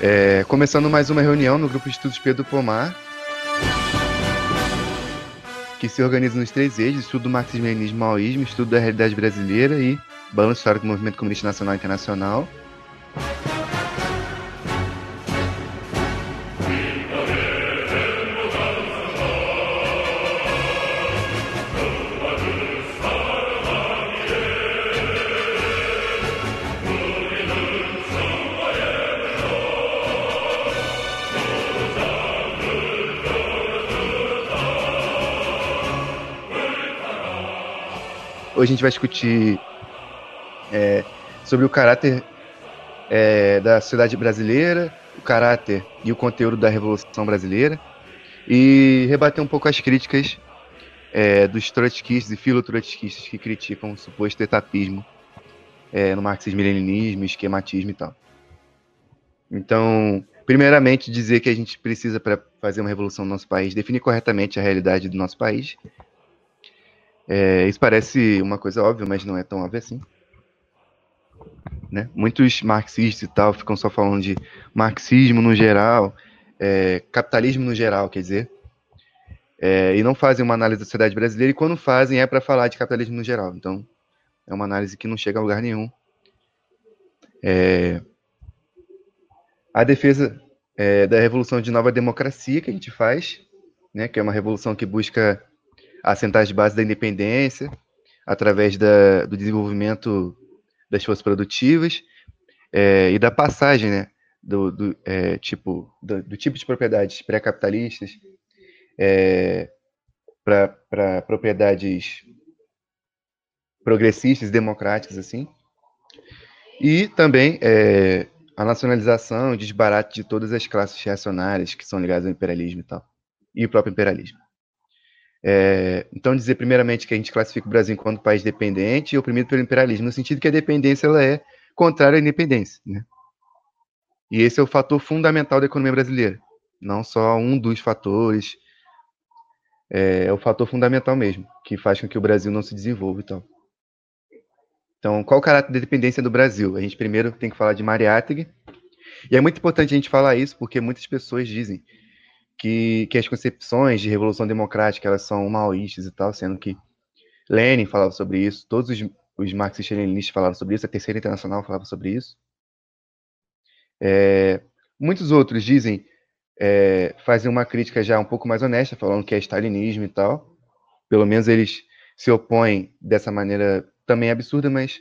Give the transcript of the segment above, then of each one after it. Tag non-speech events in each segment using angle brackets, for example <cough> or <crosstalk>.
É, começando mais uma reunião no grupo de estudos Pedro Pomar, que se organiza nos três eixos: estudo do marxismo, leninismo, maoísmo, estudo da realidade brasileira e balanço histórico do movimento comunista nacional e internacional. Hoje a gente vai discutir é, sobre o caráter é, da sociedade brasileira, o caráter e o conteúdo da Revolução Brasileira, e rebater um pouco as críticas é, dos trotskistas e filotrotskistas que criticam o suposto etapismo é, no marxismo-leninismo, esquematismo e tal. Então, primeiramente, dizer que a gente precisa, para fazer uma revolução no nosso país, definir corretamente a realidade do nosso país é, isso parece uma coisa óbvia, mas não é tão óbvio assim. Né? Muitos marxistas e tal ficam só falando de marxismo no geral, é, capitalismo no geral, quer dizer, é, e não fazem uma análise da sociedade brasileira, e quando fazem é para falar de capitalismo no geral. Então, é uma análise que não chega a lugar nenhum. É, a defesa é, da revolução de nova democracia que a gente faz, né, que é uma revolução que busca assentar as bases da independência através da, do desenvolvimento das forças produtivas é, e da passagem, né, do, do é, tipo do, do, tipo de propriedades pré-capitalistas é, para propriedades progressistas, democráticas, assim, e também é, a nacionalização e desbarate de todas as classes reacionárias que são ligadas ao imperialismo e tal, e o próprio imperialismo. É, então, dizer primeiramente que a gente classifica o Brasil enquanto país dependente e oprimido pelo imperialismo, no sentido que a dependência ela é contrária à independência. Né? E esse é o fator fundamental da economia brasileira, não só um dos fatores, é, é o fator fundamental mesmo, que faz com que o Brasil não se desenvolva e tal. Então, qual o caráter da dependência do Brasil? A gente primeiro tem que falar de Mariátegui, e é muito importante a gente falar isso, porque muitas pessoas dizem que, que as concepções de revolução democrática elas são maoístas e tal, sendo que Lenin falava sobre isso, todos os, os marxistas-leninistas falavam sobre isso, a Terceira Internacional falava sobre isso. É, muitos outros dizem, é, fazem uma crítica já um pouco mais honesta, falando que é stalinismo e tal. Pelo menos eles se opõem dessa maneira também absurda, mas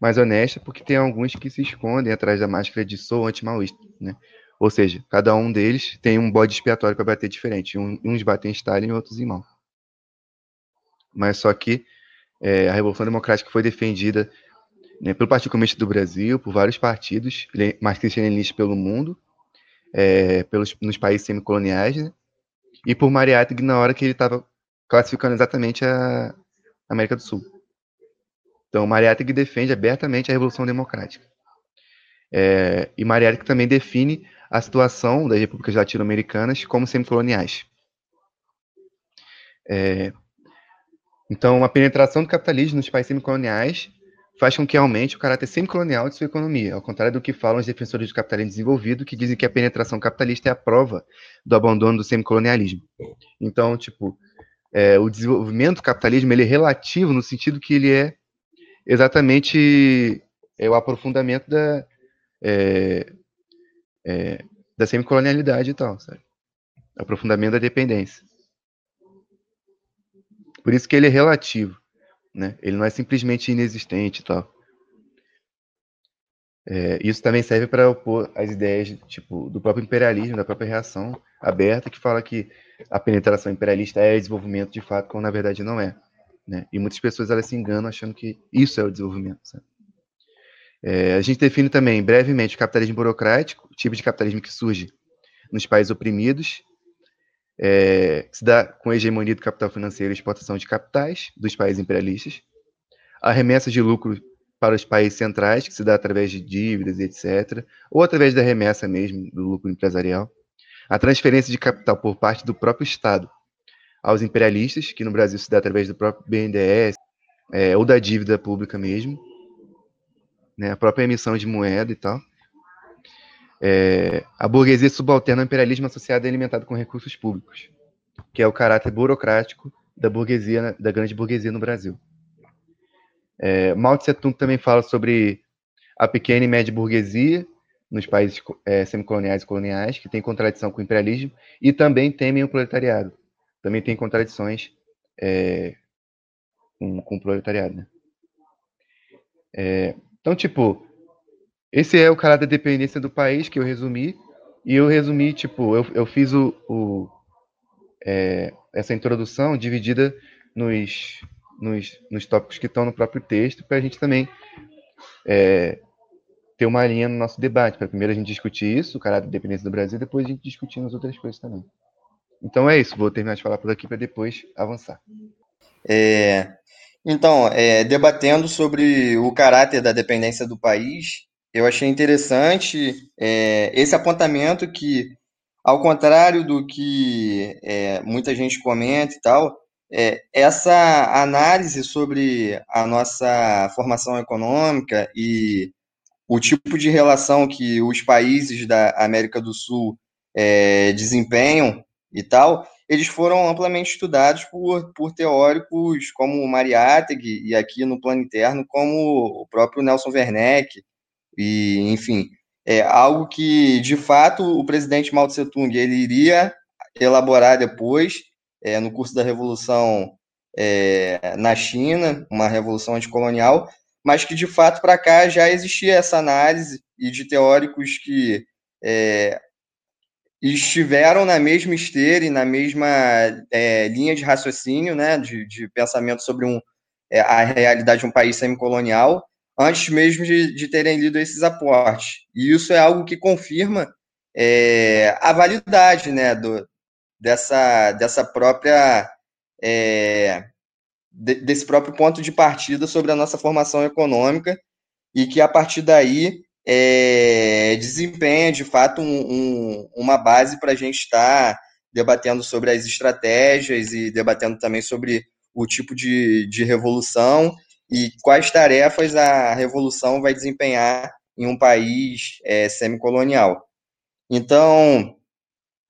mais honesta, porque tem alguns que se escondem atrás da máscara de sou anti-maoísta, né? Ou seja, cada um deles tem um bode expiatório para bater diferente. Um, uns batem em Stalin e outros em Mao. Mas só que é, a Revolução Democrática foi defendida né, pelo Partido Comunista do Brasil, por vários partidos marxistas-leninistas pelo mundo, é, pelos, nos países semicoloniais, né, e por Mariátegui na hora que ele estava classificando exatamente a América do Sul. Então, Mariátegui defende abertamente a Revolução Democrática. É, e Mariátegui também define a situação das repúblicas latino-americanas como semicoloniais. É, então, a penetração do capitalismo nos países semicoloniais faz com que aumente o caráter semicolonial de sua economia, ao contrário do que falam os defensores do capitalismo desenvolvido, que dizem que a penetração capitalista é a prova do abandono do semicolonialismo. Então, tipo, é, o desenvolvimento do capitalismo ele é relativo no sentido que ele é exatamente é, o aprofundamento da, é, é, da semicolonialidade e tal, sabe? Aprofundamento da dependência. Por isso que ele é relativo, né? Ele não é simplesmente inexistente e tal. É, isso também serve para opor as ideias tipo do próprio imperialismo, da própria reação aberta que fala que a penetração imperialista é desenvolvimento de fato, quando na verdade não é. Né? E muitas pessoas elas se enganam achando que isso é o desenvolvimento. Sabe? É, a gente define também brevemente o capitalismo burocrático, o tipo de capitalismo que surge nos países oprimidos, é, que se dá com a hegemonia do capital financeiro e exportação de capitais dos países imperialistas, a remessa de lucro para os países centrais, que se dá através de dívidas, etc., ou através da remessa mesmo do lucro empresarial, a transferência de capital por parte do próprio Estado aos imperialistas, que no Brasil se dá através do próprio BNDES, é, ou da dívida pública mesmo, né, a própria emissão de moeda e tal. é, a burguesia subalterna ao imperialismo associado e alimentado com recursos públicos, que é o caráter burocrático da burguesia, da grande burguesia no Brasil. É, Mao Tse Tung também fala sobre a pequena e média burguesia nos países é, semicoloniais e coloniais, que tem contradição com o imperialismo, e também temem o proletariado. Também tem contradições é, com, com, o proletariado. Né? É, então, tipo, esse é o caráter da dependência do país que eu resumi, e eu resumi, tipo, eu, eu fiz o, o é, essa introdução dividida nos, nos, nos tópicos que estão no próprio texto, para a gente também é, ter uma linha no nosso debate, para primeiro a gente discutir isso, o caráter da dependência do Brasil, depois a gente discutir as outras coisas também. Então é isso, vou terminar de falar por aqui para depois avançar. É, então, é, debatendo sobre o caráter da dependência do país, eu achei interessante é, esse apontamento que, ao contrário do que é, muita gente comenta e tal, é, essa análise sobre a nossa formação econômica e o tipo de relação que os países da América do Sul é, desempenham e tal, eles foram amplamente estudados por, por teóricos como Mariátegui e aqui no plano interno como o próprio Nelson Werneck. E enfim é algo que de fato o presidente Mao Tse Tung ele iria elaborar depois é, no curso da revolução é, na China uma revolução anticolonial mas que de fato para cá já existia essa análise e de teóricos que é, estiveram na mesma esteira e na mesma é, linha de raciocínio, né, de, de pensamento sobre um, é, a realidade de um país semicolonial, antes mesmo de, de, terem lido esses aportes. E isso é algo que confirma é, a validade né, do, dessa, dessa própria é, desse próprio ponto de partida sobre a nossa formação econômica e que a partir daí é, desempenha de fato um, um, uma base para a gente estar tá debatendo sobre as estratégias e debatendo também sobre o tipo de, de revolução e quais tarefas a revolução vai desempenhar em um país é, semicolonial. Então,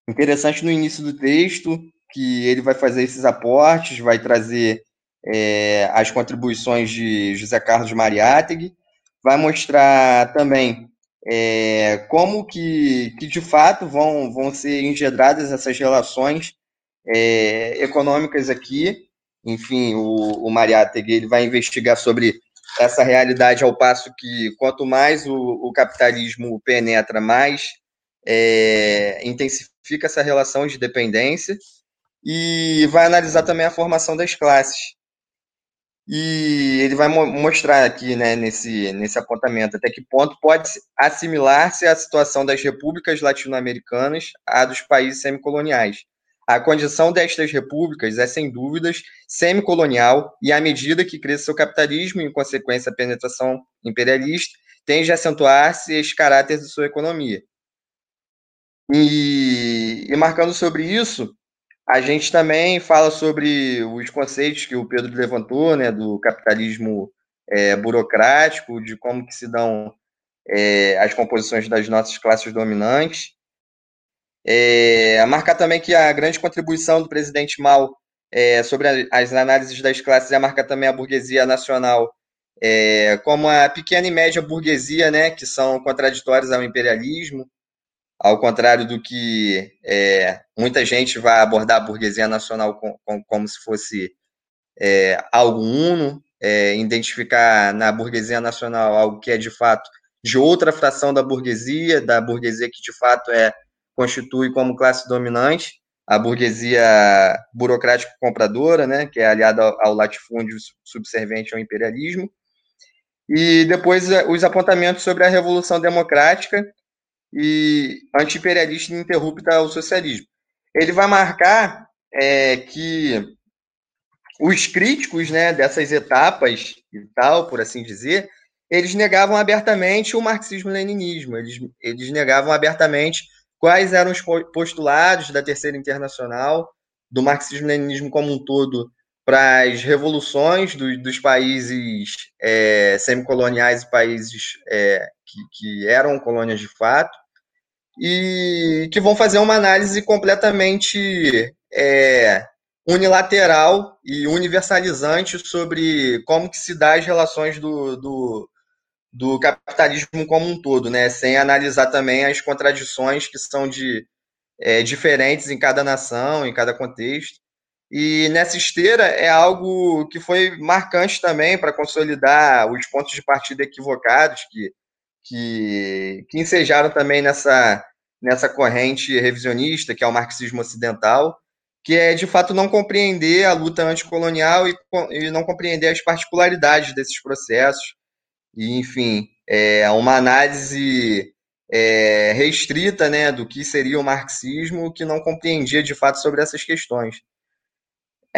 interessante no início do texto que ele vai fazer esses aportes, vai trazer é, as contribuições de José Carlos Mariátegui, vai mostrar também é, como que, que de fato vão, vão ser engendradas essas relações é, econômicas aqui. Enfim, o, o Mariátegui ele vai investigar sobre essa realidade ao passo que quanto mais o, o capitalismo penetra, mais é, intensifica essa relação de dependência e vai analisar também a formação das classes. E ele vai mo mostrar aqui, né, nesse, nesse apontamento, até que ponto pode assimilar-se a situação das repúblicas latino-americanas à dos países semicoloniais. A condição destas repúblicas é, sem dúvidas, semicolonial e, à medida que cresce seu capitalismo e, em consequência, a penetração imperialista, tende a acentuar-se esse caráter de sua economia. E, e marcando sobre isso, a gente também fala sobre os conceitos que o Pedro levantou, né, do capitalismo é, burocrático, de como que se dão é, as composições das nossas classes dominantes. É, marcar também que a grande contribuição do presidente Mao é, sobre as análises das classes é marcar também a burguesia nacional, é, como a pequena e média burguesia, né, que são contraditórias ao imperialismo, ao contrário do que é, muita gente vai abordar a burguesia nacional com, com, como se fosse é, algo uno, é, identificar na burguesia nacional algo que é de fato de outra fração da burguesia, da burguesia que de fato é constitui como classe dominante, a burguesia burocrática compradora, né, que é aliada ao, latifúndio subserviente ao imperialismo, e depois é, os apontamentos sobre a Revolução Democrática, e anti-imperialista ininterrupta ao socialismo. Ele vai marcar é, que os críticos né, dessas etapas e tal, por assim dizer, eles negavam abertamente o marxismo-leninismo, eles, eles negavam abertamente quais eram os postulados da Terceira Internacional, do marxismo-leninismo como um todo, para as revoluções do, dos países é, semicoloniais e países é, que, que, eram colônias de fato. e que vão fazer uma análise completamente é, unilateral e universalizante sobre como que se dá as relações do, do, do capitalismo como um todo, né? sem analisar também as contradições que são de é, diferentes em cada nação, em cada contexto. E nessa esteira é algo que foi marcante também para consolidar os pontos de partida equivocados que, que, que ensejaram também nessa, nessa corrente revisionista, que é o marxismo ocidental, que é de fato não compreender a luta anticolonial e, e não compreender as particularidades desses processos. E, enfim, é uma análise é, restrita né, do que seria o marxismo, que não compreendia de fato sobre essas questões.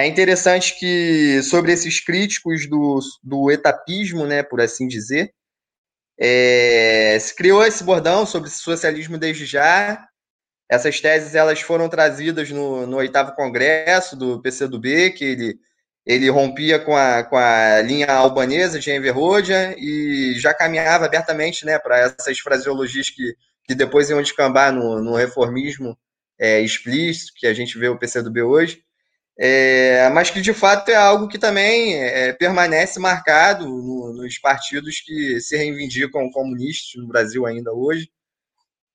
É interessante que, sobre esses críticos do, do etapismo, né, por assim dizer, é, se criou esse bordão sobre socialismo desde já. Essas teses elas foram trazidas no, no oitavo congresso do PCdoB, que ele, ele rompia com a, com a linha albanesa de Enver Hoxha e já caminhava abertamente né, para essas fraseologias que, que depois iam descambar no, no reformismo é, explícito que a gente vê o PCdoB hoje. É, mas que de fato é algo que também é, permanece marcado no, nos partidos que se reivindicam comunistas no Brasil ainda hoje.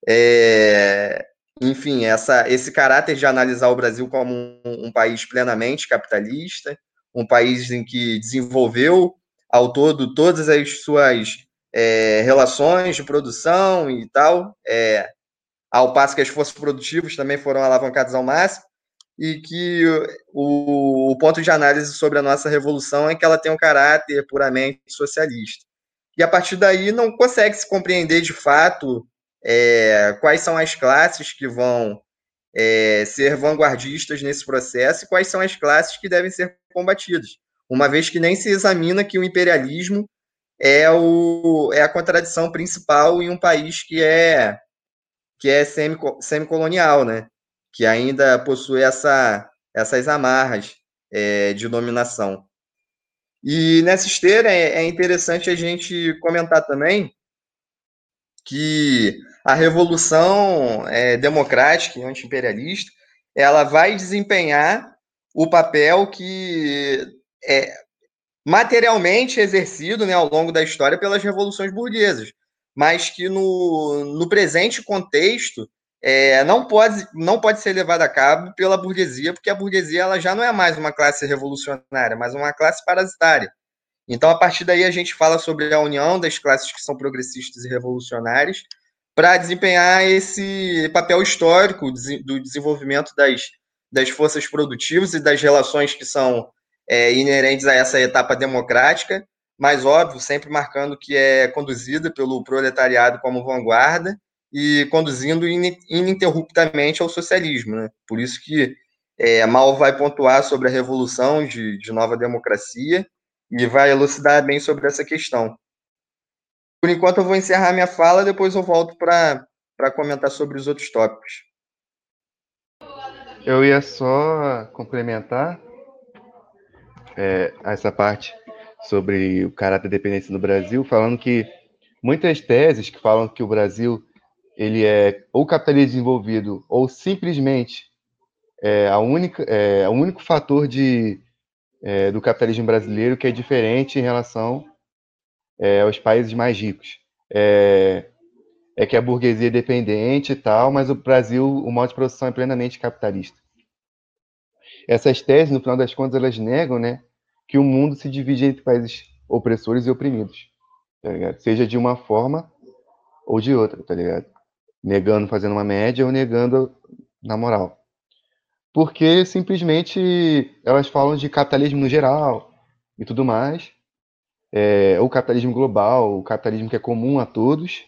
É, enfim, essa, esse caráter de analisar o Brasil como um, um, país plenamente capitalista, um país em que desenvolveu ao todo todas as suas é, relações de produção e tal, é, ao passo que as forças produtivas também foram alavancadas ao máximo e que o, o, ponto de análise sobre a nossa revolução é que ela tem um caráter puramente socialista. E a partir daí não consegue se compreender de fato é, quais são as classes que vão é, ser vanguardistas nesse processo e quais são as classes que devem ser combatidas, uma vez que nem se examina que o imperialismo é, o, é a contradição principal em um país que é que é semicolonial, né? Que ainda possui essa, essas amarras é, de dominação. E nessa esteira é, é interessante a gente comentar também que a revolução é, democrática e anti-imperialista ela vai desempenhar o papel que é materialmente exercido né, ao longo da história pelas revoluções burguesas, mas que no, no presente contexto é, não, pode, não pode ser levada a cabo pela burguesia, porque a burguesia ela já não é mais uma classe revolucionária, mas uma classe parasitária. Então, a partir daí, a gente fala sobre a união das classes que são progressistas e revolucionárias para desempenhar esse papel histórico do desenvolvimento das, das forças produtivas e das relações que são é, inerentes a essa etapa democrática, mas, óbvio, sempre marcando que é conduzida pelo proletariado como vanguarda e conduzindo ininterruptamente ao socialismo. Né? Por isso que é, Mal vai pontuar sobre a revolução de, de nova democracia e vai elucidar bem sobre essa questão. Por enquanto, eu vou encerrar minha fala, depois eu volto para comentar sobre os outros tópicos. Eu ia só complementar é, essa parte sobre o caráter da dependência no Brasil, falando que muitas teses que falam que o Brasil ele é ou capitalismo desenvolvido ou simplesmente é, a única, é, o único fator de, é, do capitalismo brasileiro que é diferente em relação é, aos países mais ricos. É, é que a burguesia é dependente e tal, mas o Brasil, o modo de produção é plenamente capitalista. Essas teses, no final das contas, elas negam né, que o mundo se divide entre países opressores e oprimidos, tá seja de uma forma ou de outra, tá ligado? Negando fazendo uma média ou negando na moral. Porque simplesmente elas falam de capitalismo no geral e tudo mais, é, o capitalismo global, o capitalismo que é comum a todos,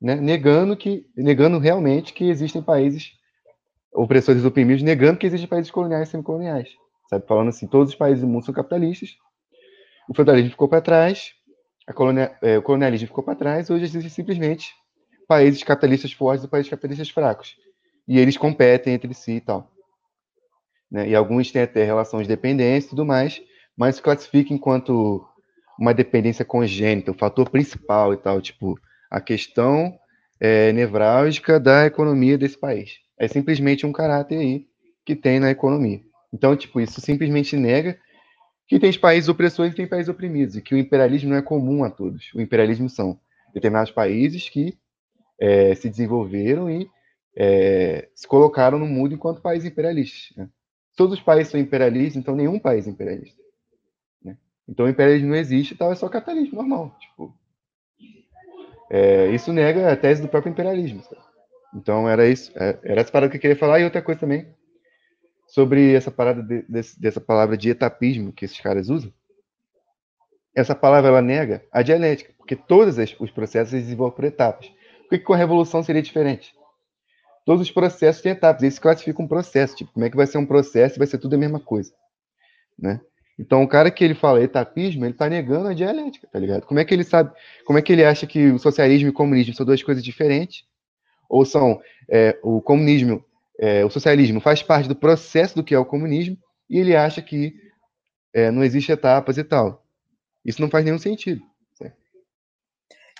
né, negando que, negando realmente que existem países opressores e oprimidos, negando que existem países coloniais e semicoloniais, sabe? Falando assim, todos os países do mundo são capitalistas, o feudalismo ficou para trás, colonia, é, o colonialismo ficou para trás, hoje existe simplesmente países capitalistas fortes e países capitalistas fracos. E eles competem entre si e tal. Né? E alguns têm até relações de dependência e tudo mais, mas se classifica enquanto uma dependência congênita, o fator principal e tal. Tipo, a questão é, nevrálgica da economia desse país. É simplesmente um caráter aí que tem na economia. Então, tipo, isso simplesmente nega que tem países opressores e tem países oprimidos, e que o imperialismo não é comum a todos. O imperialismo são determinados países que é, se desenvolveram e é, se colocaram no mundo enquanto países imperialistas. Né? Todos os países são imperialistas, então nenhum país é imperialista. Né? Então o imperialismo não existe, tal, é só capitalismo normal. Tipo, é, isso nega a tese do próprio imperialismo. Sabe? Então era isso, é, era essa parada que eu queria falar e outra coisa também sobre essa parada de, desse, dessa palavra de etapismo que esses caras usam. Essa palavra ela nega a dialética, porque todos os processos se desenvolvem por etapas. Por que, com a revolução seria diferente? Todos os processos têm etapas, eles classificam um processo, tipo, como é que vai ser um processo vai ser tudo a mesma coisa, né? Então, o cara que ele fala etapismo, ele está negando a dialética, tá ligado? Como é que ele sabe, como é que ele acha que o socialismo e o comunismo são duas coisas diferentes? Ou são, é, o comunismo, é, o socialismo faz parte do processo do que é o comunismo, e ele acha que é, não existe etapas e tal. Isso não faz nenhum sentido.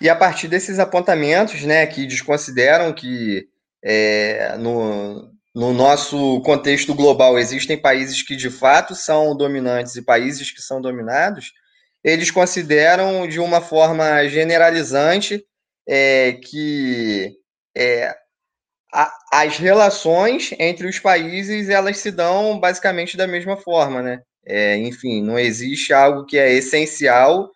E a partir desses apontamentos, né, que desconsideram que é, no, no nosso contexto global, existem países que de fato são dominantes e países que são dominados, eles consideram de uma forma generalizante é, que é, a, as relações entre os países elas se dão basicamente da mesma forma, né? É, enfim, não existe algo que é essencial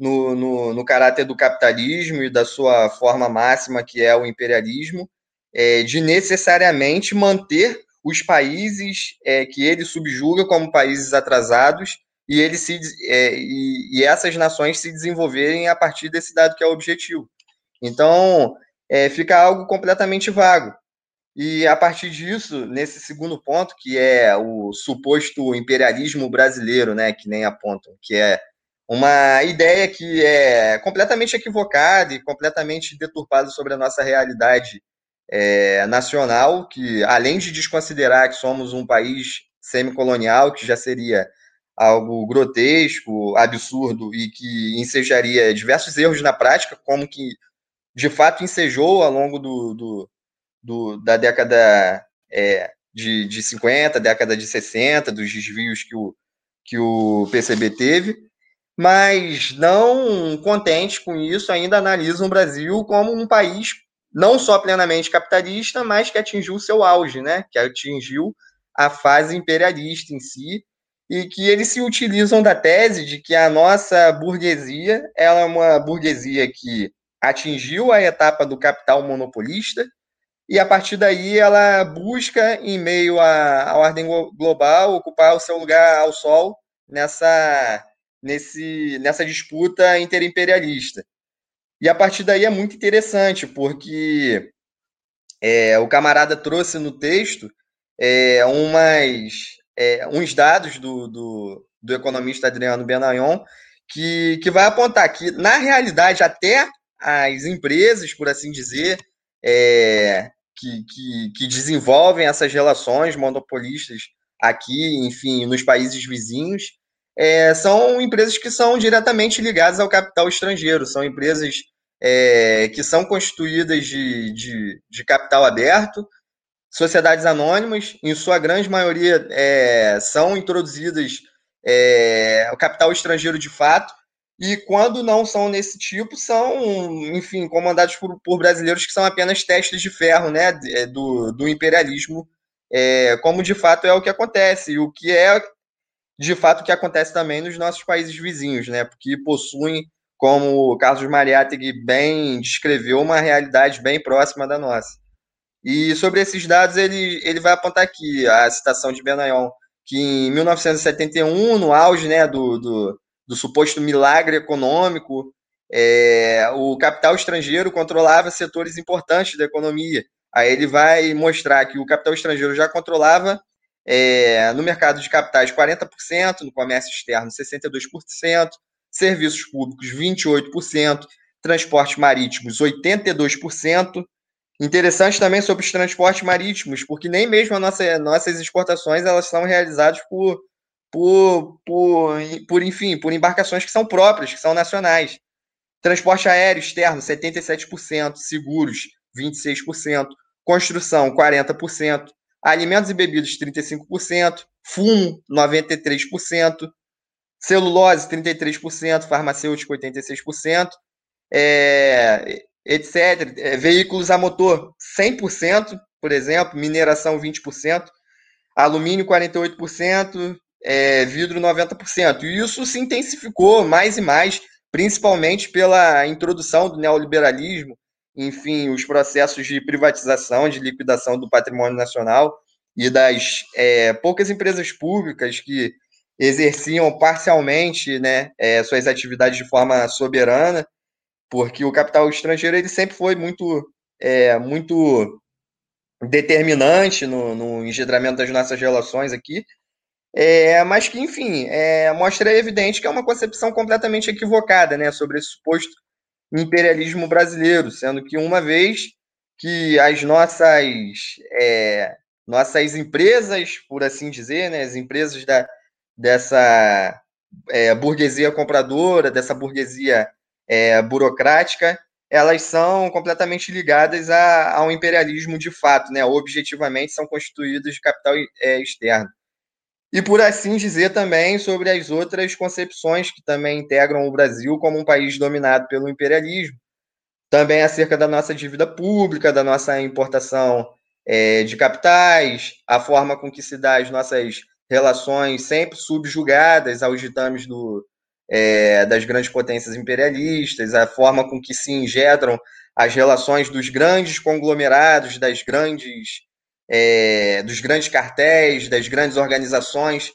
no, no, no caráter do capitalismo e da sua forma máxima, que é o imperialismo, é, de necessariamente manter os países é, que ele subjuga como países atrasados e, ele se, é, e, e, essas nações se desenvolverem a partir desse dado que é o objetivo. Então, é, fica algo completamente vago. E a partir disso, nesse segundo ponto, que é o suposto imperialismo brasileiro, né, que nem apontam, que é uma ideia que é completamente equivocada e completamente deturpada sobre a nossa realidade é, nacional, que além de desconsiderar que somos um país semicolonial, que já seria algo grotesco, absurdo e que ensejaria diversos erros na prática, como que de fato ensejou ao longo do, do, do da década é, de, de 50, década de 60, dos desvios que o, que o PCB teve, mas não contente com isso, ainda analisam o Brasil como um país não só plenamente capitalista, mas que atingiu o seu auge, né? que atingiu a fase imperialista em si, e que eles se utilizam da tese de que a nossa burguesia ela é uma burguesia que atingiu a etapa do capital monopolista, e a partir daí ela busca, em meio à, à ordem global, ocupar o seu lugar ao sol nessa, nesse, nessa disputa interimperialista. E a partir daí é muito interessante, porque é, o camarada trouxe no texto é, umas, é, uns dados do, do, do, economista Adriano Benayon que, que vai apontar que, na realidade, até as empresas, por assim dizer, é, que, que, que desenvolvem essas relações monopolistas aqui, enfim, nos países vizinhos, é, são empresas que são diretamente ligadas ao capital estrangeiro, são empresas é, que são constituídas de, de, de, capital aberto, sociedades anônimas, em sua grande maioria é, são introduzidas é, o capital estrangeiro de fato, e quando não são nesse tipo, são, enfim, comandados por, por brasileiros que são apenas testes de ferro né, é, do, do imperialismo, é, como de fato é o que acontece, e o que é de fato que acontece também nos nossos países vizinhos, né, porque possuem como o Carlos Mariátegui bem descreveu, uma realidade bem próxima da nossa. E sobre esses dados, ele, ele vai apontar aqui a citação de Benayon, que em 1971, no auge né, do, do, do suposto milagre econômico, é, o capital estrangeiro controlava setores importantes da economia. Aí ele vai mostrar que o capital estrangeiro já controlava é, no mercado de capitais 40%, no comércio externo 62%, serviços públicos 28%, transportes marítimos 82%. Interessante também sobre os transportes marítimos, porque nem mesmo nossa, nossas exportações elas são realizadas por, por, por, por, enfim, por embarcações que são próprias, que são nacionais. Transporte aéreo externo, 77%, seguros, 26%, construção, 40%, alimentos e bebidas, 35%, fumo, 93%, celulose, 33%, farmacêutico, 86%, é, etc. É, veículos a motor, 100%, por exemplo, mineração, 20%, alumínio, 48%, é, vidro, 90%. E isso se intensificou mais e mais, principalmente pela introdução do neoliberalismo, enfim, os processos de privatização, de liquidação do patrimônio nacional e das é, poucas empresas públicas que exerciam parcialmente né, é, suas atividades de forma soberana, porque o capital estrangeiro ele sempre foi muito, é, muito determinante no, no engendramento das nossas relações aqui, é, mas que, enfim, é, mostra evidente que é uma concepção completamente equivocada né, sobre esse suposto imperialismo brasileiro, sendo que uma vez que as nossas, é, nossas empresas, por assim dizer, né, as empresas da, dessa é, burguesia compradora, dessa burguesia é, burocrática, elas são completamente ligadas a, ao imperialismo de fato, né? objetivamente são constituídas de capital é, externo. E por assim dizer também sobre as outras concepções que também integram o Brasil como um país dominado pelo imperialismo, também acerca da nossa dívida pública, da nossa importação é, de capitais, a forma com que se dá as nossas relações sempre subjugadas aos ditames do, é, das grandes potências imperialistas, a forma com que se engendram as relações dos grandes conglomerados, das grandes, é, dos grandes cartéis, das grandes organizações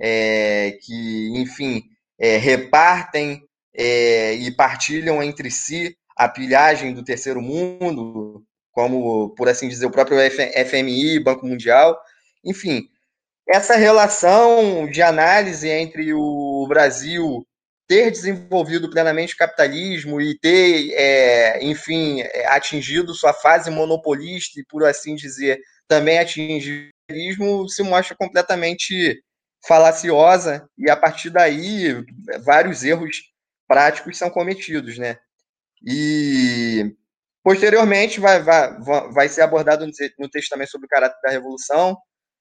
é, que, enfim, é, repartem é, e partilham entre si a pilhagem do terceiro mundo, como, por assim dizer, o próprio FMI, Banco Mundial, enfim, essa relação de análise entre o Brasil ter desenvolvido plenamente o capitalismo e ter, é, enfim, é, atingido sua fase monopolista e, por assim dizer, também atingir o capitalismo, se mostra completamente falaciosa e, a partir daí, vários erros práticos são cometidos, né? E, posteriormente, vai, vai, vai ser abordado no texto também sobre o caráter da Revolução,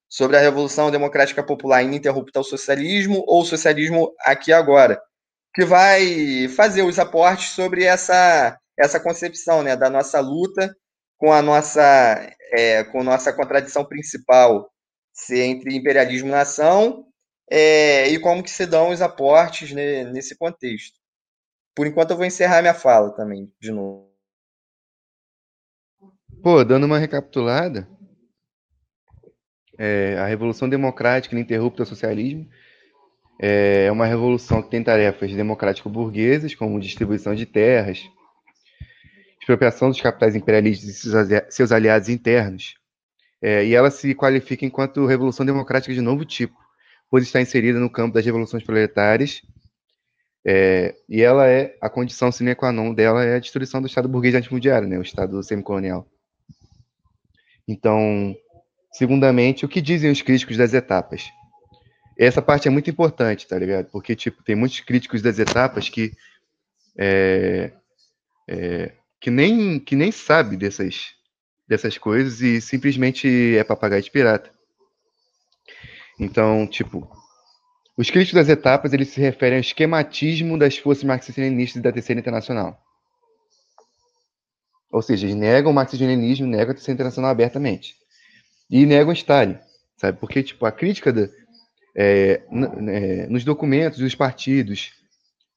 sobre a Revolução Democrática Popular ininterrupta ao socialismo ou socialismo aqui agora, que vai fazer os aportes sobre essa, essa concepção né, da nossa luta com a nossa, é, com nossa contradição principal ser entre imperialismo e nação é, e como que se dão os aportes né, nesse contexto. Por enquanto eu vou encerrar minha fala também, de novo. Pô, dando uma recapitulada, é, a Revolução Democrática ininterrupta socialismo é uma revolução que tem tarefas democrático-burguesas, como distribuição de terras, expropriação dos capitais imperialistas e seus aliados internos, é, e ela se qualifica enquanto revolução democrática de novo tipo, pois está inserida no campo das revoluções proletárias, é, e ela é, a condição sine qua non dela é a destruição do Estado burguês antimundiário, né, o Estado semicolonial. Então, segundamente, o que dizem os críticos das etapas? essa parte é muito importante, tá ligado? Porque, tipo, tem muitos críticos das etapas que é, é, que nem que nem sabe dessas dessas coisas e simplesmente é papagaio de pirata. Então, tipo, os críticos das etapas eles se referem ao esquematismo das forças marxistas-leninistas da Terceira Internacional. Ou seja, eles negam o marxismo-leninismo, negam a Terceira Internacional abertamente. E negam Stalin, sabe? Porque, tipo, a crítica da, é, é, nos documentos dos partidos,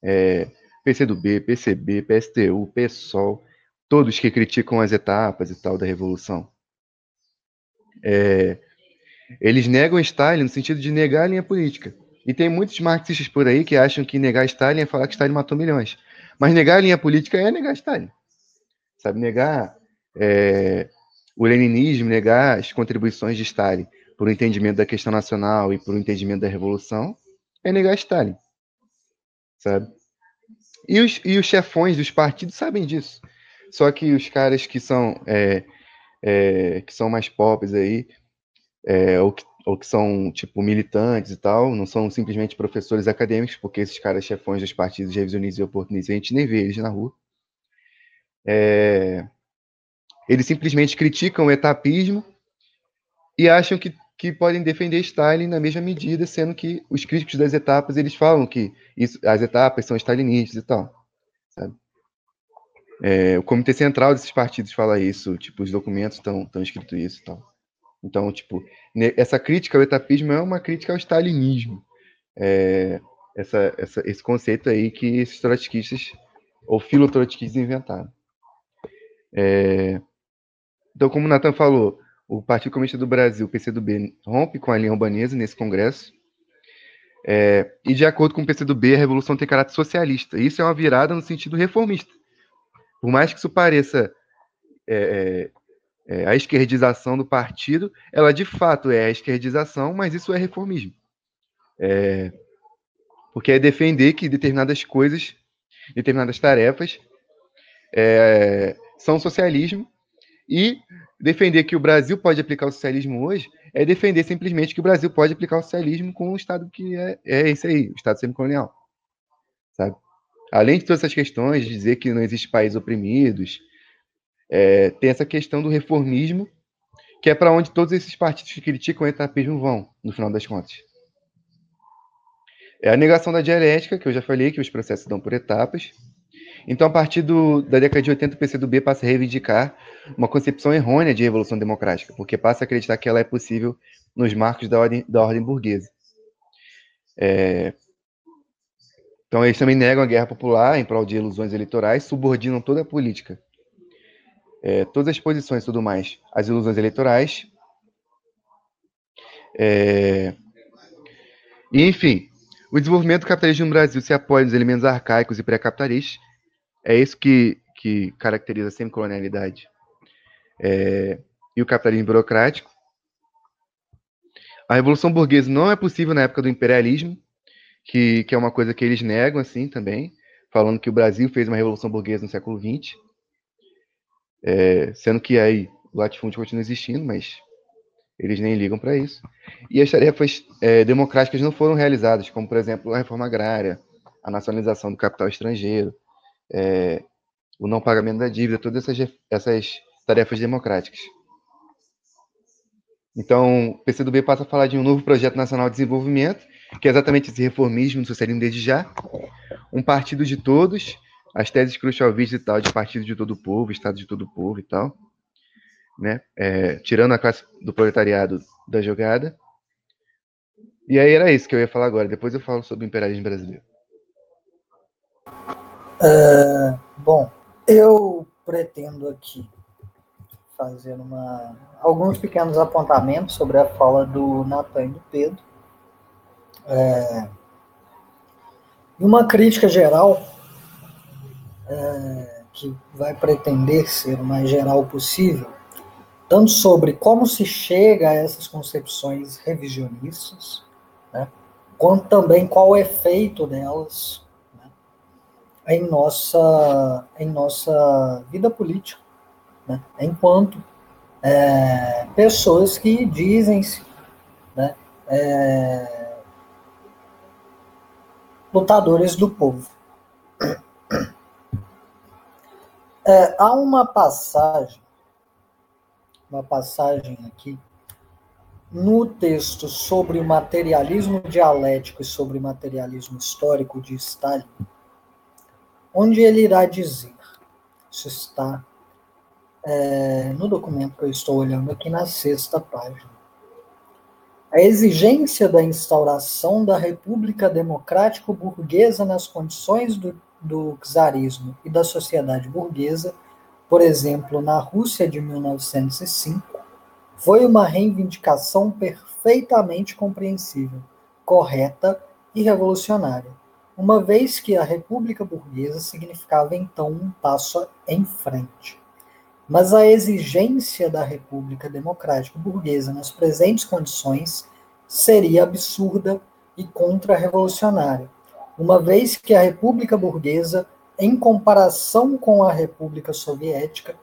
é, PCdoB, PCB, PSTU, PSOL, todos que criticam as etapas e tal da Revolução. É, eles negam Stalin no sentido de negar a linha política. E tem muitos marxistas por aí que acham que negar Stalin é falar que Stalin matou milhões. Mas negar a linha política é negar Stalin. Sabe, negar é, o leninismo, negar as contribuições de Stalin por um entendimento da questão nacional e por um entendimento da revolução, é negar Stalin, sabe? E os, e os chefões dos partidos sabem disso. Só que os caras que são é, é, que são mais pobres aí, é, ou, que, ou que são tipo militantes e tal, não são simplesmente professores acadêmicos, porque esses caras chefões dos partidos revisionistas e oportunistas, a gente nem vê eles na rua. É, eles simplesmente criticam o etapismo e acham que, que podem defender Stalin na mesma medida, sendo que os críticos das etapas eles falam que isso, as etapas são stalinistas e tal. É, o comitê central desses partidos fala isso, tipo, os documentos estão escritos isso e tal. Então, tipo, essa crítica ao etapismo é uma crítica ao stalinismo. É, essa, essa, esse conceito aí que esses trotskistas ou filotrotskistas inventaram. É, então, como o Nathan falou, o Partido Comunista do Brasil, o PCdoB, rompe com a linha urbanesa nesse congresso. É, e, de acordo com o PCdoB, a revolução tem caráter socialista. Isso é uma virada no sentido reformista. Por mais que isso pareça é, é, é, a esquerdização do partido, ela de fato é a esquerdização, mas isso é reformismo. É, porque é defender que determinadas coisas, determinadas tarefas, é, são socialismo e defender que o Brasil pode aplicar o socialismo hoje é defender simplesmente que o Brasil pode aplicar o socialismo com um Estado que é, é esse aí, o Estado semicolonial. Sabe? Além de todas essas questões, dizer que não existe países oprimidos, é, tem essa questão do reformismo, que é para onde todos esses partidos que criticam o etapismo vão, no final das contas. É a negação da dialética, que eu já falei, que os processos dão por etapas, então, a partir do, da década de 80, o PCdoB passa a reivindicar uma concepção errônea de revolução democrática, porque passa a acreditar que ela é possível nos marcos da ordem, da ordem burguesa. É... Então, eles também negam a guerra popular em prol de ilusões eleitorais, subordinam toda a política, é, todas as posições e tudo mais, às ilusões eleitorais. É... Enfim, o desenvolvimento do capitalismo no Brasil se apoia nos elementos arcaicos e pré-capitalistas, é isso que, que caracteriza a semicolonialidade é, e o capitalismo burocrático. A revolução burguesa não é possível na época do imperialismo, que, que é uma coisa que eles negam assim também, falando que o Brasil fez uma revolução burguesa no século XX, é, sendo que aí o latifúndio continua existindo, mas eles nem ligam para isso. E as tarefas é, democráticas não foram realizadas, como, por exemplo, a reforma agrária, a nacionalização do capital estrangeiro, é, o não pagamento da dívida, todas essas, essas tarefas democráticas. Então, o PCdoB passa a falar de um novo projeto nacional de desenvolvimento, que é exatamente esse reformismo do socialismo desde já, um partido de todos, as teses khrushchevistas e tal, de partido de todo o povo, estado de todo o povo e tal, né? É, tirando a classe do proletariado da jogada. E aí era isso que eu ia falar agora, depois eu falo sobre o imperialismo brasileiro. Uh, bom, eu pretendo aqui fazer uma, alguns pequenos apontamentos sobre a fala do Natan e do Pedro. É, uma crítica geral, é, que vai pretender ser o mais geral possível, tanto sobre como se chega a essas concepções revisionistas, né, quanto também qual o efeito delas em nossa, em nossa vida política, né? enquanto é, pessoas que dizem-se né, é, lutadores do povo. É, há uma passagem, uma passagem aqui, no texto sobre o materialismo dialético e sobre o materialismo histórico de Stalin, onde ele irá dizer, isso está é, no documento que eu estou olhando aqui na sexta página. A exigência da instauração da República Democrático-Burguesa nas condições do, do czarismo e da sociedade burguesa, por exemplo, na Rússia de 1905, foi uma reivindicação perfeitamente compreensível, correta e revolucionária uma vez que a República Burguesa significava então um passo em frente. Mas a exigência da República Democrática Burguesa nas presentes condições seria absurda e contra-revolucionária, uma vez que a República Burguesa, em comparação com a República Soviética,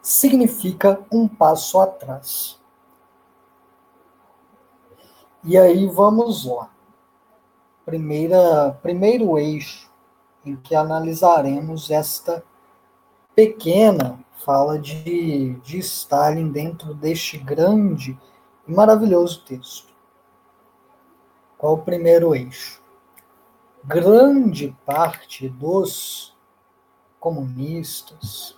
significa um passo atrás. E aí vamos lá primeira, primeiro eixo em que analisaremos esta pequena fala de, de Stalin dentro deste grande e maravilhoso texto. Qual o primeiro eixo? Grande parte dos comunistas,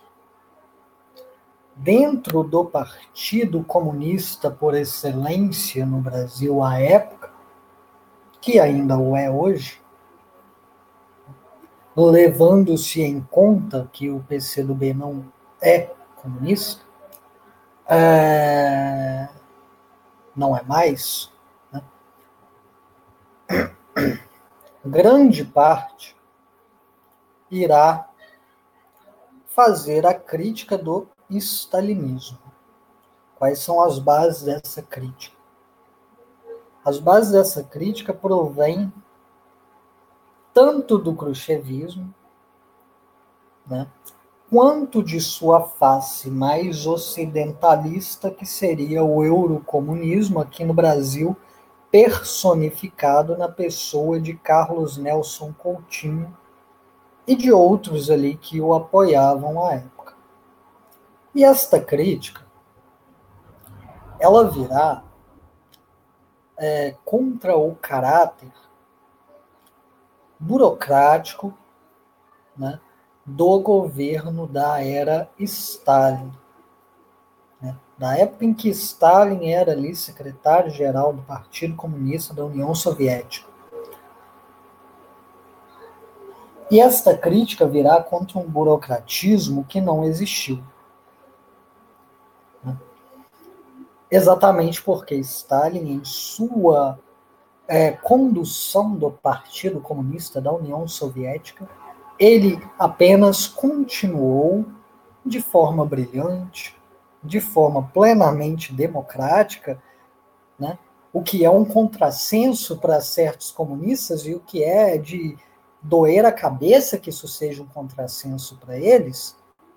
dentro do Partido Comunista por excelência no Brasil à época, que ainda o é hoje, levando-se em conta que o PCdoB não é comunista, é, não é mais, né? grande parte irá fazer a crítica do stalinismo. Quais são as bases dessa crítica? As bases dessa crítica provêm tanto do khrushchevismo, né, quanto de sua face mais ocidentalista, que seria o eurocomunismo aqui no Brasil, personificado na pessoa de Carlos Nelson Coutinho e de outros ali que o apoiavam à época. E esta crítica, ela virá é, contra o caráter burocrático né, do governo da era Stalin. Né, na época em que Stalin era ali secretário-geral do Partido Comunista da União Soviética. E esta crítica virá contra um burocratismo que não existiu. Né? Exatamente porque Stalin, em sua é, condução do Partido Comunista da União Soviética, ele apenas continuou de forma brilhante, de forma plenamente democrática, né? o que é um contrassenso para certos comunistas e o que é de doer a cabeça que isso seja um contrassenso para eles,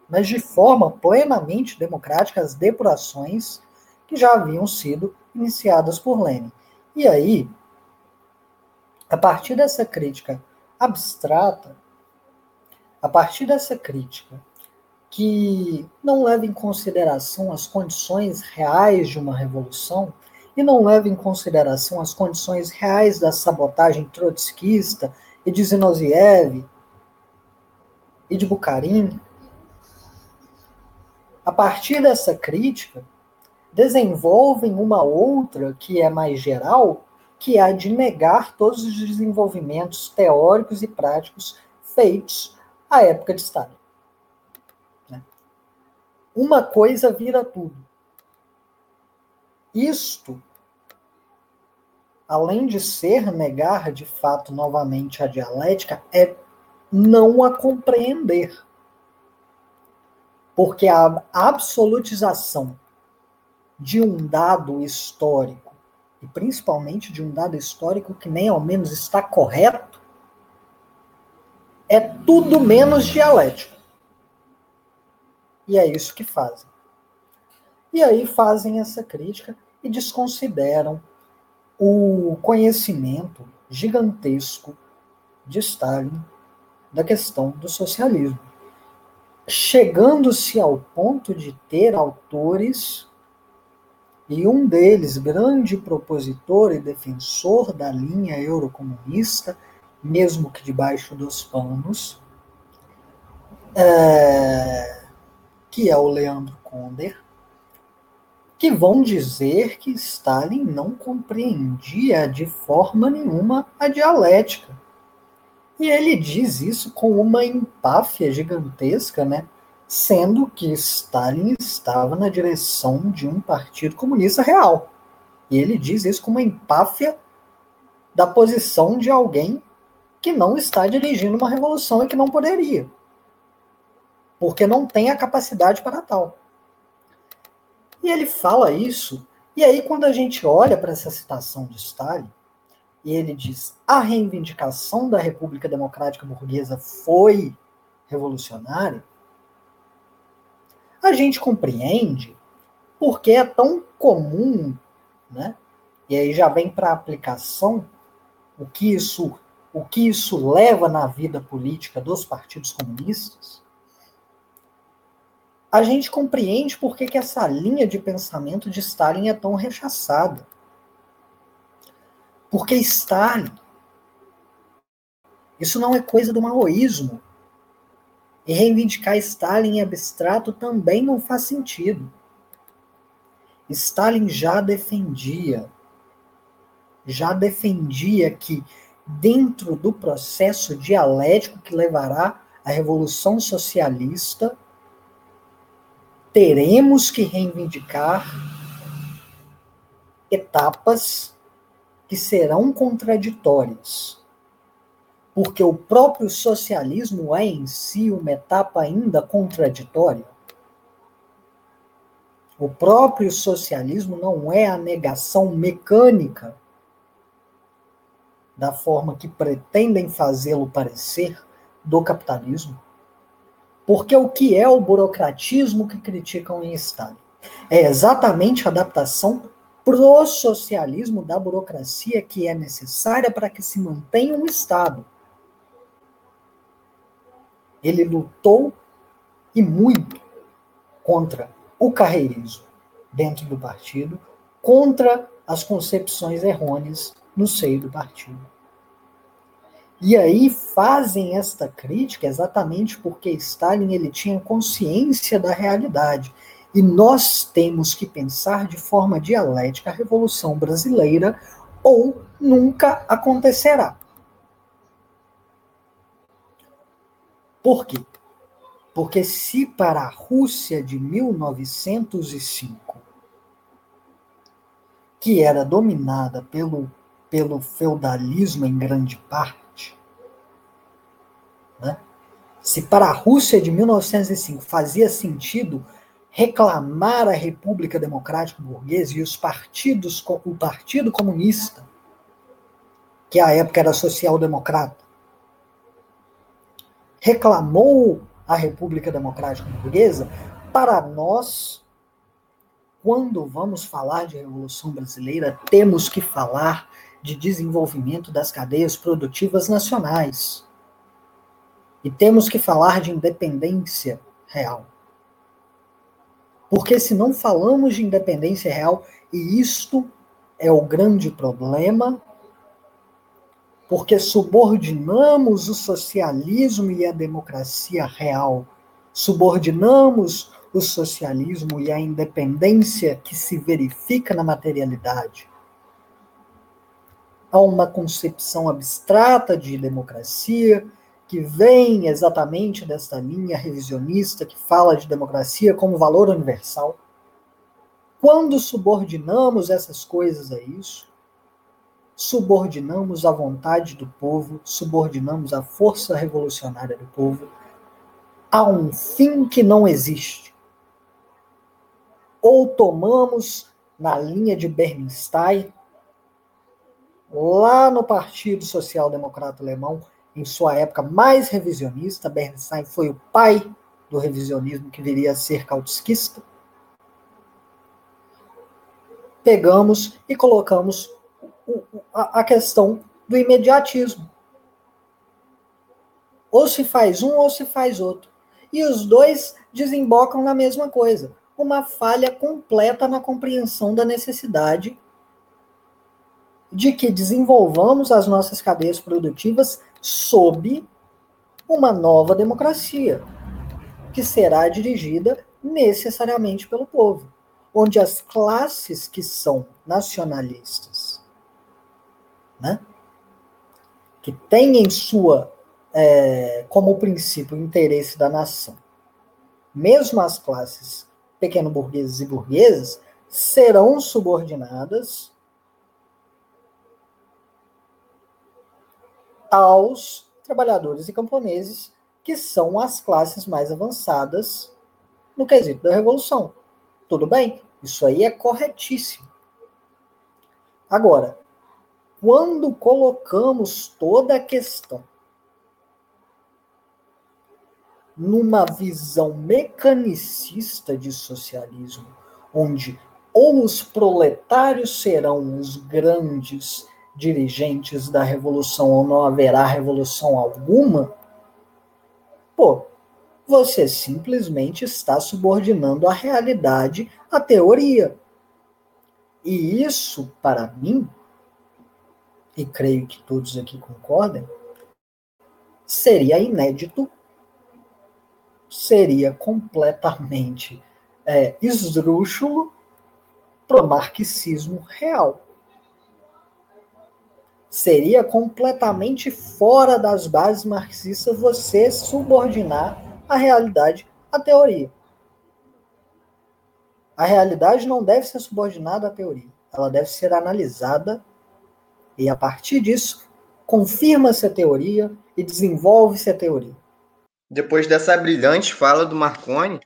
mas de forma plenamente democrática as depurações que já haviam sido iniciadas por Lenin. E aí, a partir dessa crítica abstrata, a partir dessa crítica que não leva em consideração as condições reais de uma revolução e não leva em consideração as condições reais da sabotagem trotskista e de Zinoviev e de Bukharin. A partir dessa crítica, desenvolvem uma outra que é mais geral, que é a de negar todos os desenvolvimentos teóricos e práticos feitos à época de Stalin. Né? Uma coisa vira tudo. Isto além de ser negar de fato novamente a dialética, é não a compreender. Porque a absolutização de um dado histórico, e principalmente de um dado histórico que nem ao menos está correto, é tudo menos dialético. E é isso que fazem. E aí fazem essa crítica e desconsideram o conhecimento gigantesco de Stalin da questão do socialismo, chegando-se ao ponto de ter autores, e um deles, grande propositor e defensor da linha eurocomunista, mesmo que debaixo dos panos, é, que é o Leandro Conder, que vão dizer que Stalin não compreendia de forma nenhuma a dialética. E ele diz isso com uma empáfia gigantesca, né? sendo que Stalin estava na direção de um partido comunista real. E ele diz isso com uma empáfia da posição de alguém que não está dirigindo uma revolução e que não poderia. Porque não tem a capacidade para tal. E ele fala isso, e aí quando a gente olha para essa citação de Stalin, e ele diz: a reivindicação da República Democrática Burguesa foi revolucionária, a gente compreende porque é tão comum, né? E aí já vem para a aplicação o que isso o que isso leva na vida política dos partidos comunistas a gente compreende por que, que essa linha de pensamento de Stalin é tão rechaçada. Porque Stalin, isso não é coisa do maoísmo. E reivindicar Stalin em abstrato também não faz sentido. Stalin já defendia, já defendia que dentro do processo dialético que levará à revolução socialista, teremos que reivindicar etapas que serão contraditórias. Porque o próprio socialismo é em si uma etapa ainda contraditória. O próprio socialismo não é a negação mecânica da forma que pretendem fazê-lo parecer do capitalismo. Porque o que é o burocratismo que criticam em Stalin? É exatamente a adaptação pro socialismo da burocracia que é necessária para que se mantenha um Estado. Ele lutou e muito contra o carreirismo dentro do partido, contra as concepções errôneas no seio do partido. E aí fazem esta crítica exatamente porque Stalin ele tinha consciência da realidade. E nós temos que pensar de forma dialética a Revolução Brasileira ou nunca acontecerá. Por quê? Porque se para a Rússia de 1905, que era dominada pelo, pelo feudalismo em grande parte, né? Se para a Rússia de 1905 fazia sentido reclamar a República Democrática Burguesa e os partidos, o Partido Comunista, que à época era social-democrata, reclamou a República Democrática Burguesa, para nós, quando vamos falar de Revolução Brasileira, temos que falar de desenvolvimento das cadeias produtivas nacionais. E temos que falar de independência real. Porque se não falamos de independência real, e isto é o grande problema, porque subordinamos o socialismo e a democracia real, subordinamos o socialismo e a independência que se verifica na materialidade a uma concepção abstrata de democracia, que vem exatamente desta linha revisionista que fala de democracia como valor universal. Quando subordinamos essas coisas a isso, subordinamos a vontade do povo, subordinamos a força revolucionária do povo a um fim que não existe. Ou tomamos na linha de Bernstein, lá no Partido Social Democrata Alemão, em sua época mais revisionista, Bernstein foi o pai do revisionismo que viria a ser cautesquista. Pegamos e colocamos a questão do imediatismo. Ou se faz um ou se faz outro. E os dois desembocam na mesma coisa. Uma falha completa na compreensão da necessidade de que desenvolvamos as nossas cadeias produtivas sob uma nova democracia, que será dirigida necessariamente pelo povo, onde as classes que são nacionalistas, né, que têm em sua é, como princípio o interesse da nação, mesmo as classes pequeno-burgueses e burguesas, serão subordinadas aos trabalhadores e camponeses, que são as classes mais avançadas no quesito da revolução. Tudo bem? Isso aí é corretíssimo. Agora, quando colocamos toda a questão numa visão mecanicista de socialismo, onde ou os proletários serão os grandes dirigentes da revolução ou não haverá revolução alguma, pô, você simplesmente está subordinando a realidade à teoria. E isso, para mim, e creio que todos aqui concordem, seria inédito, seria completamente é, esdrúxulo para o marxismo real. Seria completamente fora das bases marxistas você subordinar a realidade à teoria. A realidade não deve ser subordinada à teoria. Ela deve ser analisada e, a partir disso, confirma-se a teoria e desenvolve-se a teoria. Depois dessa brilhante fala do Marconi,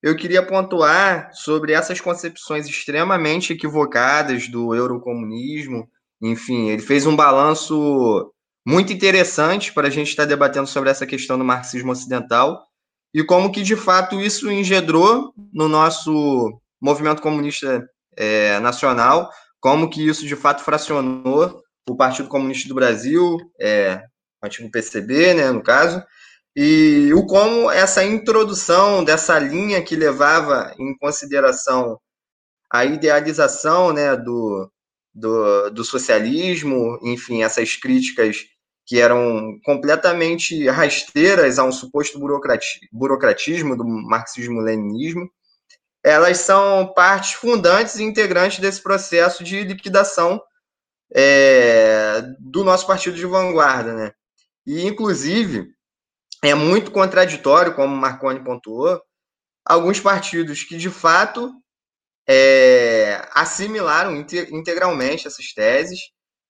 eu queria pontuar sobre essas concepções extremamente equivocadas do eurocomunismo. Enfim, ele fez um balanço muito interessante para a gente estar debatendo sobre essa questão do marxismo ocidental e como que de fato isso engendrou no nosso movimento comunista é, nacional, como que isso de fato fracionou o Partido Comunista do Brasil, é, o antigo PCB, né, no caso, e o como essa introdução dessa linha que levava em consideração a idealização né, do, do, do socialismo, enfim, essas críticas que eram completamente rasteiras a um suposto burocratismo do marxismo-leninismo, elas são partes fundantes e integrantes desse processo de liquidação é, do nosso partido de vanguarda, né? E, inclusive, é muito contraditório, como Marconi pontuou, alguns partidos que de fato é, assimilaram integralmente essas teses,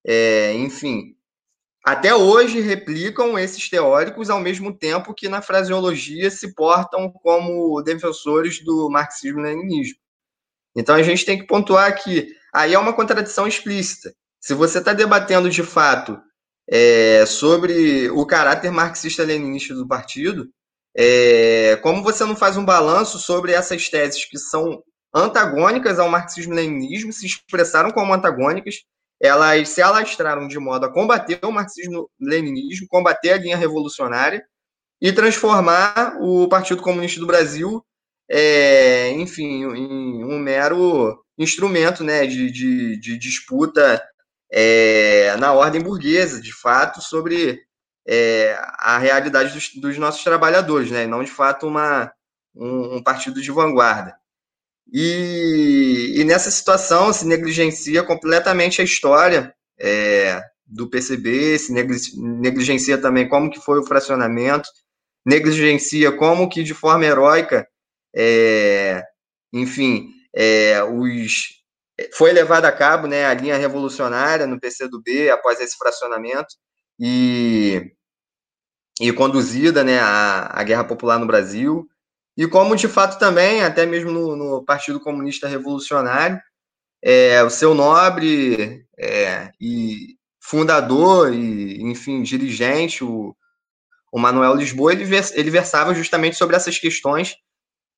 é, enfim, até hoje replicam esses teóricos ao mesmo tempo que na fraseologia se portam como defensores do marxismo-leninismo. Então a gente tem que pontuar que aí é uma contradição explícita. Se você está debatendo de fato é, sobre o caráter marxista-leninista do partido, é, como você não faz um balanço sobre essas teses que são antagônicas ao marxismo-leninismo, se expressaram como antagônicas, elas se alastraram de modo a combater o marxismo-leninismo, combater a linha revolucionária e transformar o Partido Comunista do Brasil, é, enfim, em um mero instrumento né, de, de, de disputa é, na ordem burguesa, de fato, sobre é, a realidade dos, dos, nossos trabalhadores, né? não de fato uma, um, um partido de vanguarda. E, e, nessa situação se negligencia completamente a história é, do PCB, se negligencia também como que foi o fracionamento, negligencia como que de forma heróica, é, enfim, é, os, foi levada a cabo né, a linha revolucionária no PCdoB após esse fracionamento e, e conduzida né, a, a Guerra Popular no Brasil, e como de fato também, até mesmo no, no Partido Comunista Revolucionário, é, o seu nobre é, e fundador e, enfim, dirigente, o, o Manuel Lisboa, ele, ele versava justamente sobre essas questões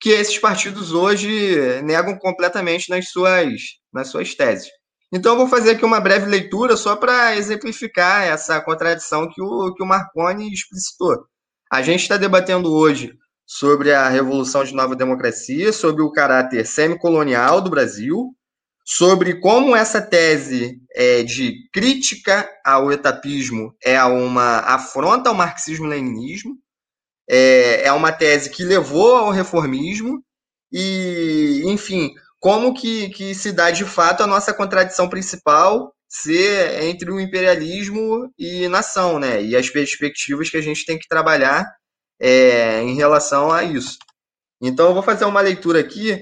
que esses partidos hoje negam completamente nas suas, nas suas teses. Então, eu vou fazer aqui uma breve leitura só para exemplificar essa contradição que o, que o Marconi explicitou. A gente está debatendo hoje sobre a Revolução de Nova Democracia, sobre o caráter semicolonial do Brasil, sobre como essa tese é, de crítica ao etapismo é uma afronta ao marxismo-leninismo, é, é uma tese que levou ao reformismo e, enfim, como que, que se dá de fato a nossa contradição principal ser entre o imperialismo e nação, né? E as perspectivas que a gente tem que trabalhar é, em relação a isso. Então, eu vou fazer uma leitura aqui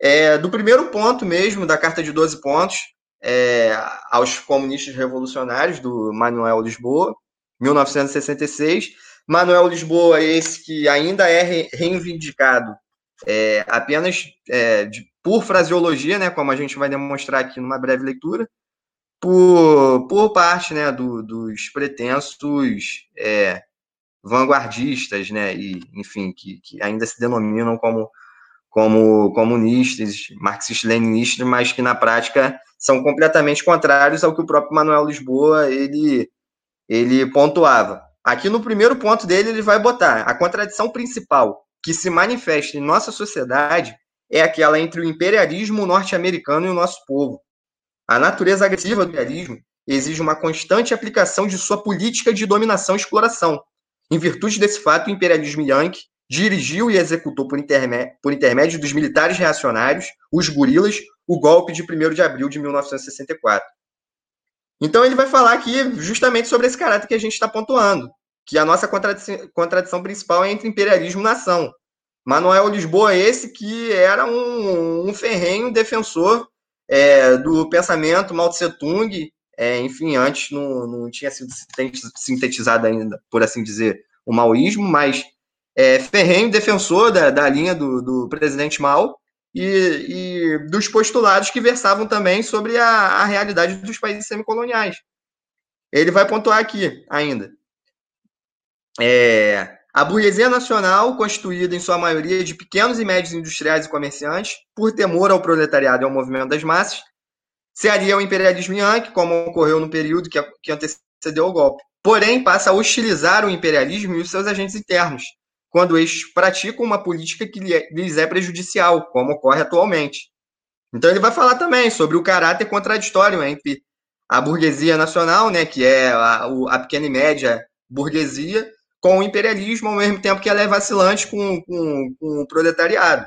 é, do primeiro ponto mesmo da Carta de 12 Pontos é, aos comunistas revolucionários, do Manuel Lisboa, 1966, Manuel Lisboa, esse que ainda é reivindicado é, apenas é, de, por fraseologia, né, como a gente vai demonstrar aqui numa breve leitura, por, por parte né, do, dos pretensos é, vanguardistas, né, e, enfim, que, que ainda se denominam como, como comunistas, marxistas-leninistas, mas que na prática são completamente contrários ao que o próprio Manuel Lisboa ele, ele pontuava. Aqui no primeiro ponto dele, ele vai botar a contradição principal que se manifesta em nossa sociedade é aquela entre o imperialismo norte-americano e o nosso povo. A natureza agressiva do imperialismo exige uma constante aplicação de sua política de dominação e exploração. Em virtude desse fato, o imperialismo yankee dirigiu e executou por, por intermédio dos militares reacionários, os gorilas, o golpe de 1 de abril de 1964. Então ele vai falar aqui justamente sobre esse caráter que a gente está pontuando, que a nossa contradição, contradição principal é entre imperialismo e nação. Manuel Lisboa, esse que era um, um ferrenho defensor é, do pensamento Mao Tse Tung, é, enfim, antes não, não tinha sido sintetizado ainda, por assim dizer, o maoísmo, mas é, ferrenho defensor da, da linha do, do presidente Mao e, e, dos postulados que versavam também sobre a, a realidade dos países semicoloniais. Ele vai pontuar aqui ainda. É, a burguesia nacional, constituída em sua maioria de pequenos e médios industriais e comerciantes, por temor ao proletariado e ao movimento das massas, se alia ao imperialismo yankee, como ocorreu no período que, que antecedeu o golpe. Porém, passa a hostilizar o imperialismo e os seus agentes internos, quando estes praticam uma política que lhes é prejudicial, como ocorre atualmente. Então ele vai falar também sobre o caráter contraditório entre a burguesia nacional, né, que é a, a pequena e média burguesia, com o imperialismo, ao mesmo tempo que ela é vacilante com, com, com o proletariado.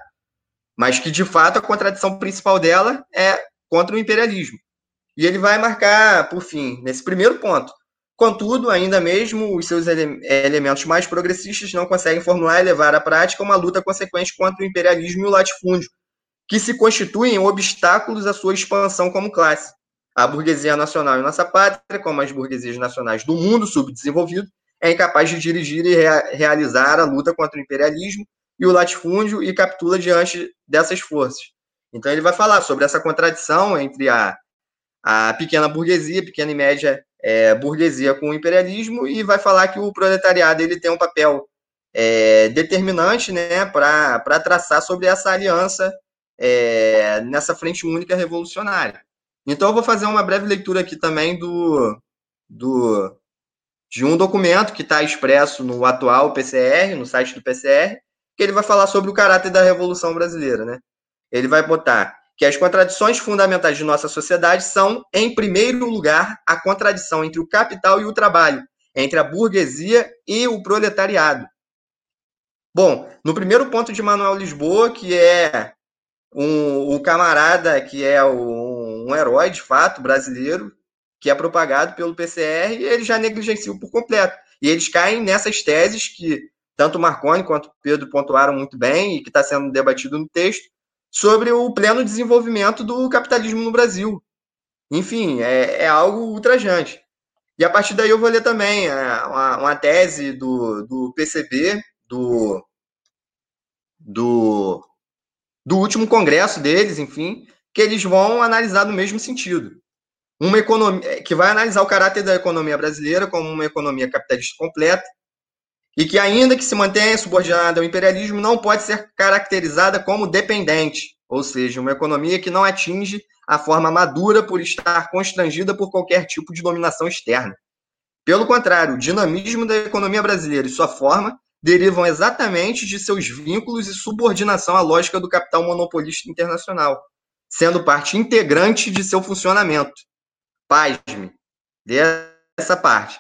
Mas que, de fato, a contradição principal dela é contra o imperialismo. E ele vai marcar, por fim, nesse primeiro ponto, Contudo, ainda mesmo os seus ele elementos mais progressistas não conseguem formular e levar à prática uma luta consequente contra o imperialismo e o latifúndio, que se constituem obstáculos à sua expansão como classe. A burguesia nacional em nossa pátria, como as burguesias nacionais do mundo subdesenvolvido, é incapaz de dirigir e rea realizar a luta contra o imperialismo e o latifúndio e capitula diante dessas forças. Então ele vai falar sobre essa contradição entre a, a pequena burguesia, pequena e média é, burguesia com o imperialismo e vai falar que o proletariado ele tem um papel é, determinante né, para traçar sobre essa aliança é, nessa frente única revolucionária. Então, eu vou fazer uma breve leitura aqui também do, do de um documento que está expresso no atual PCR, no site do PCR, que ele vai falar sobre o caráter da Revolução Brasileira. Né? Ele vai botar que as contradições fundamentais de nossa sociedade são, em primeiro lugar, a contradição entre o capital e o trabalho, entre a burguesia e o proletariado. Bom, no primeiro ponto de Manuel Lisboa, que é um, camarada que é um, um herói de fato brasileiro, que é propagado pelo PCR, ele já negligenciou por completo. E eles caem nessas teses que tanto Marconi quanto Pedro pontuaram muito bem e que está sendo debatido no texto, sobre o pleno desenvolvimento do capitalismo no Brasil. Enfim, é, é algo ultrajante. E a partir daí eu vou ler também é, uma, uma, tese do, do PCB, do, do, do último congresso deles, enfim, que eles vão analisar no mesmo sentido. Uma economia que vai analisar o caráter da economia brasileira como uma economia capitalista completa, e que, ainda que se mantenha subordinada ao imperialismo, não pode ser caracterizada como dependente, ou seja, uma economia que não atinge a forma madura por estar constrangida por qualquer tipo de dominação externa. Pelo contrário, o dinamismo da economia brasileira e sua forma derivam exatamente de seus vínculos e subordinação à lógica do capital monopolista internacional, sendo parte integrante de seu funcionamento. Pasme dessa parte.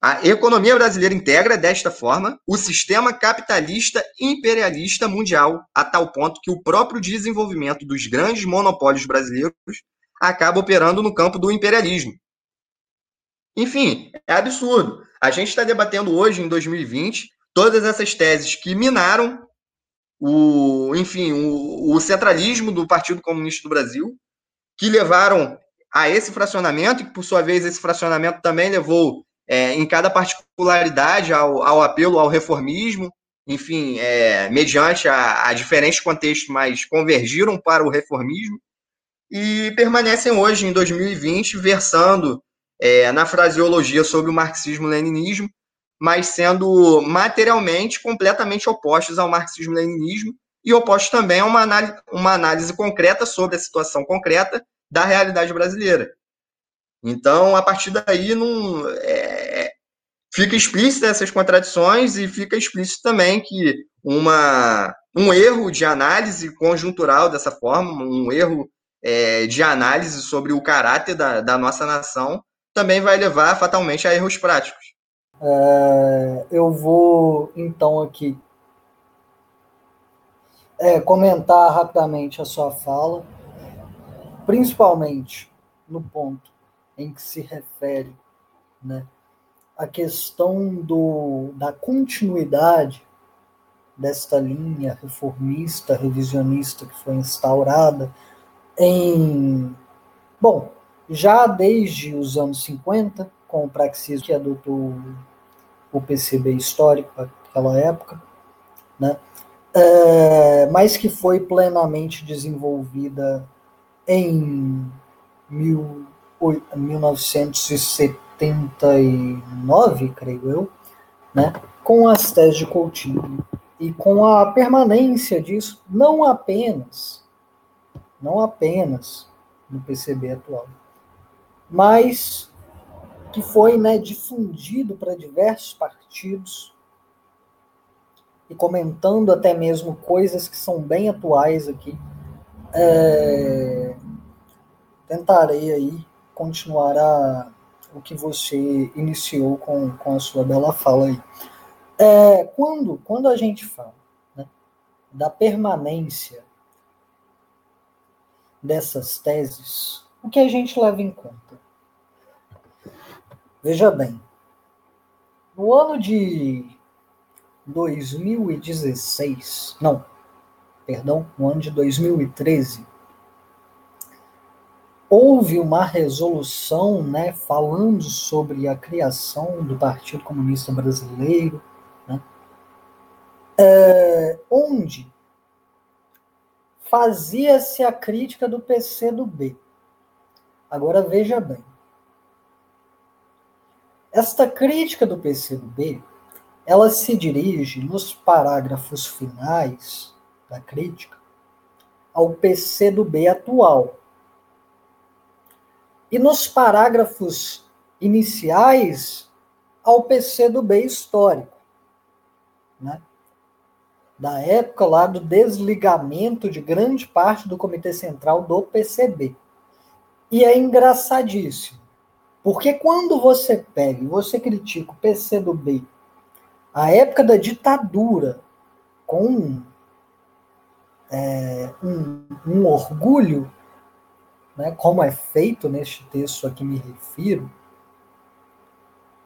A economia brasileira integra, desta forma, o sistema capitalista imperialista mundial, a tal ponto que o próprio desenvolvimento dos grandes monopólios brasileiros acaba operando no campo do imperialismo. Enfim, é absurdo. A gente está debatendo hoje, em 2020, todas essas teses que minaram o, enfim, o, o centralismo do Partido Comunista do Brasil, que levaram a esse fracionamento, e por sua vez, esse fracionamento também levou é, em cada particularidade ao, ao, apelo ao reformismo, enfim, é, mediante a, a, diferentes contextos, mas convergiram para o reformismo e permanecem hoje, em 2020, versando é, na fraseologia sobre o marxismo-leninismo, mas sendo materialmente completamente opostos ao marxismo-leninismo e opostos também a uma análise, uma análise concreta sobre a situação concreta da realidade brasileira. Então, a partir daí, não, é, fica explícita essas contradições e fica explícito também que uma, um erro de análise conjuntural dessa forma, um erro é, de análise sobre o caráter da, da nossa nação, também vai levar fatalmente a erros práticos. É, eu vou então aqui é, comentar rapidamente a sua fala, principalmente no ponto em que se refere né, a questão do, da continuidade desta linha reformista, revisionista que foi instaurada em. Bom, já desde os anos 50, com o praxismo que adotou o PCB histórico, naquela época, né? É, mas que foi plenamente desenvolvida em mil, 1979, creio eu, né? com as teses de Coutinho e com a permanência disso, não apenas não apenas no PCB atual, mas que foi né, difundido para diversos partidos e comentando até mesmo coisas que são bem atuais aqui. É, tentarei aí continuar o que você iniciou com, com a sua bela fala aí. É, quando, quando a gente fala né, da permanência dessas teses, o que a gente leva em conta? Veja bem, no ano de 2016, não, perdão, no ano de 2013, houve uma resolução, né, falando sobre a criação do Partido Comunista Brasileiro, né, é, onde fazia-se a crítica do PC do B. Agora veja bem. Esta crítica do PC do B, ela se dirige nos parágrafos finais da crítica ao PC do B atual. E nos parágrafos iniciais ao PC do B histórico. Né? da época lá do desligamento de grande parte do Comitê Central do PCB. E é engraçadíssimo, porque quando você pega e você critica o PCdoB, a época da ditadura, com é, um, um orgulho, né, como é feito neste texto a que me refiro,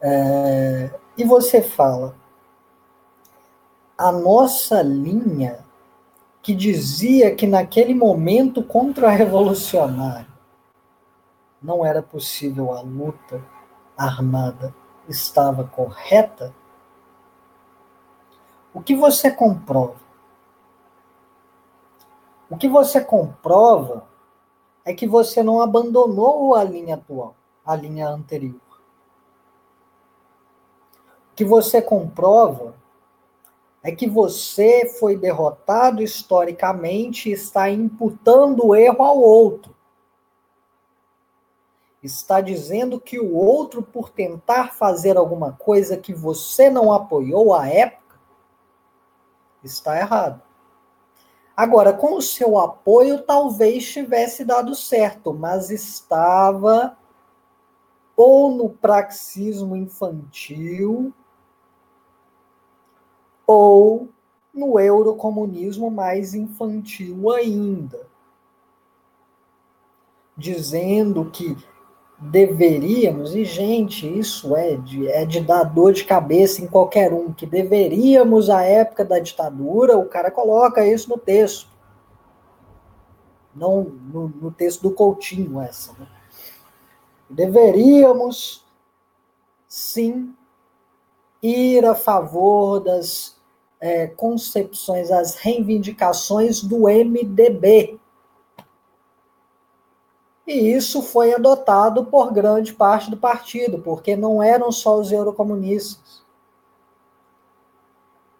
é, e você fala, a nossa linha que dizia que naquele momento contra-revolucionário não era possível a luta armada estava correta, o que você comprova? O que você comprova é que você não abandonou a linha atual, a linha anterior. O que você comprova é que você foi derrotado historicamente e está imputando erro ao outro. Está dizendo que o outro, por tentar fazer alguma coisa que você não apoiou à época, está errado. Agora, com o seu apoio, talvez tivesse dado certo, mas estava ou no praxismo infantil ou no eurocomunismo mais infantil ainda, dizendo que deveríamos, e gente, isso é de, é de dar dor de cabeça em qualquer um, que deveríamos, à época da ditadura, o cara coloca isso no texto. Não no, no texto do Coutinho, essa. Né? Deveríamos, sim, ir a favor das é, concepções, as reivindicações do MDB. E isso foi adotado por grande parte do partido, porque não eram só os eurocomunistas.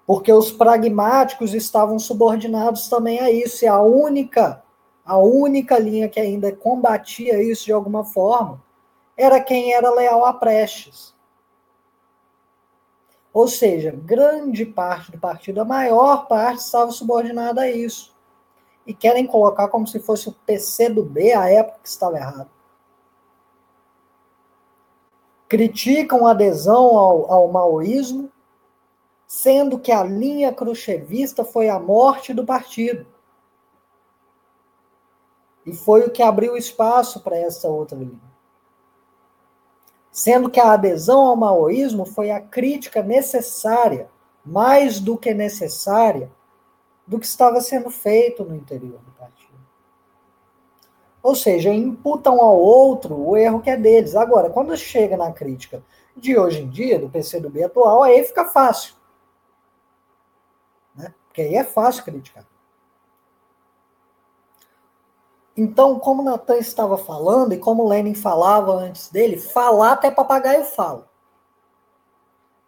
Porque os pragmáticos estavam subordinados também a isso, e a única, a única linha que ainda combatia isso de alguma forma era quem era leal a Prestes. Ou seja, grande parte do partido, a maior parte, estava subordinada a isso. E querem colocar como se fosse o PC do B a época que estava errado. Criticam a adesão ao, ao maoísmo, sendo que a linha cruchevista foi a morte do partido. E foi o que abriu espaço para essa outra linha sendo que a adesão ao maoísmo foi a crítica necessária, mais do que necessária, do que estava sendo feito no interior do partido. Ou seja, imputam ao outro o erro que é deles. Agora, quando chega na crítica de hoje em dia, do PCdoB atual, aí fica fácil. Né? Porque aí é fácil criticar. Então, como Natan estava falando, e como Lenin falava antes dele, falar até papagaio fala.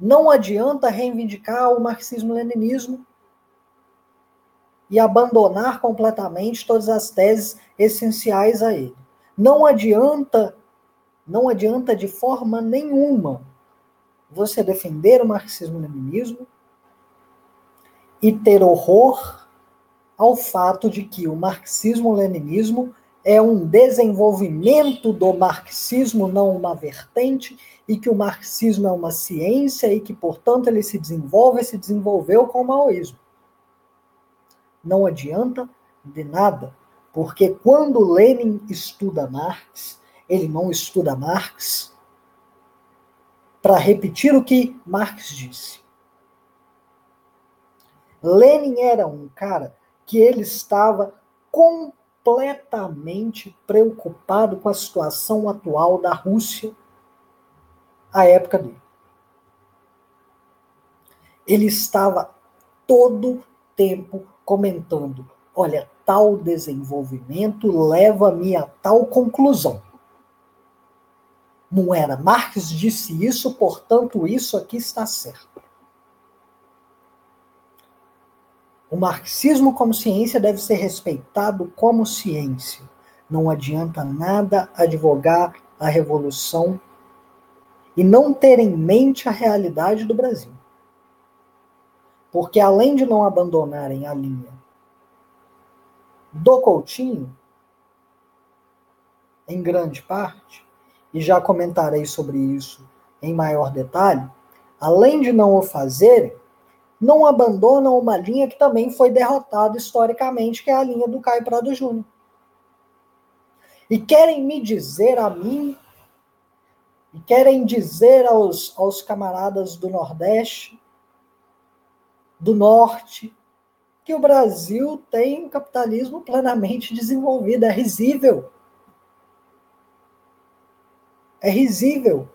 Não adianta reivindicar o marxismo-leninismo e abandonar completamente todas as teses essenciais a ele. Não adianta, não adianta de forma nenhuma você defender o marxismo-leninismo e ter horror ao fato de que o marxismo-leninismo é um desenvolvimento do marxismo, não uma vertente, e que o marxismo é uma ciência e que, portanto, ele se desenvolve e se desenvolveu com o maoísmo. Não adianta de nada, porque quando Lenin estuda Marx, ele não estuda Marx para repetir o que Marx disse. Lenin era um cara que ele estava completamente preocupado com a situação atual da Rússia à época dele. Ele estava todo tempo comentando: olha, tal desenvolvimento leva-me a tal conclusão. Não era Marx disse isso, portanto, isso aqui está certo. O marxismo como ciência deve ser respeitado como ciência. Não adianta nada advogar a revolução e não ter em mente a realidade do Brasil. Porque além de não abandonarem a linha do Coutinho, em grande parte, e já comentarei sobre isso em maior detalhe, além de não o fazerem, não abandonam uma linha que também foi derrotada historicamente, que é a linha do Caio Prado Júnior. E querem me dizer a mim, e querem dizer aos, aos camaradas do Nordeste, do Norte, que o Brasil tem um capitalismo plenamente desenvolvido. É risível. É risível.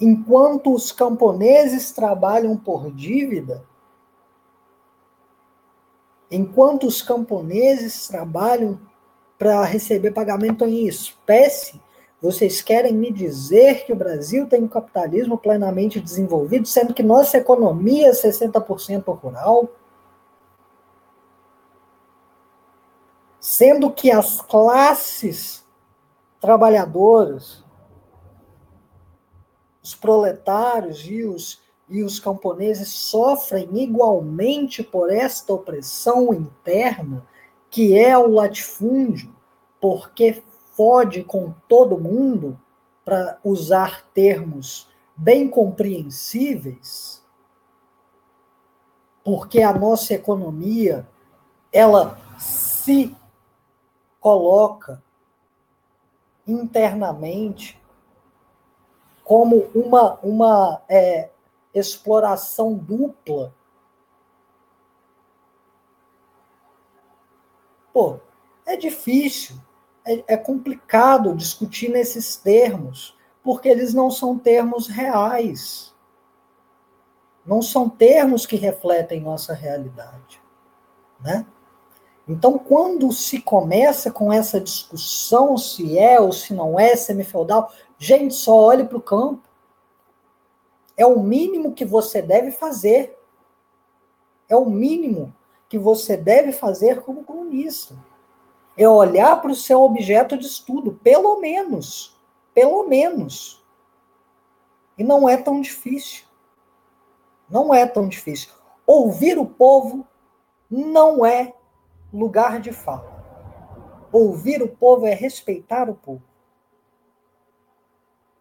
Enquanto os camponeses trabalham por dívida, enquanto os camponeses trabalham para receber pagamento em espécie, vocês querem me dizer que o Brasil tem um capitalismo plenamente desenvolvido, sendo que nossa economia é 60% rural? Sendo que as classes trabalhadoras, os proletários e os, e os camponeses sofrem igualmente por esta opressão interna, que é o latifúndio, porque fode com todo mundo, para usar termos bem compreensíveis, porque a nossa economia ela se coloca internamente como uma, uma é, exploração dupla. Pô, é difícil, é, é complicado discutir nesses termos, porque eles não são termos reais. Não são termos que refletem nossa realidade. Né? Então, quando se começa com essa discussão se é ou se não é semifeudal, gente, só olhe para o campo. É o mínimo que você deve fazer. É o mínimo que você deve fazer como comunista. É olhar para o seu objeto de estudo, pelo menos. Pelo menos. E não é tão difícil. Não é tão difícil. Ouvir o povo não é lugar de fala. Ouvir o povo é respeitar o povo.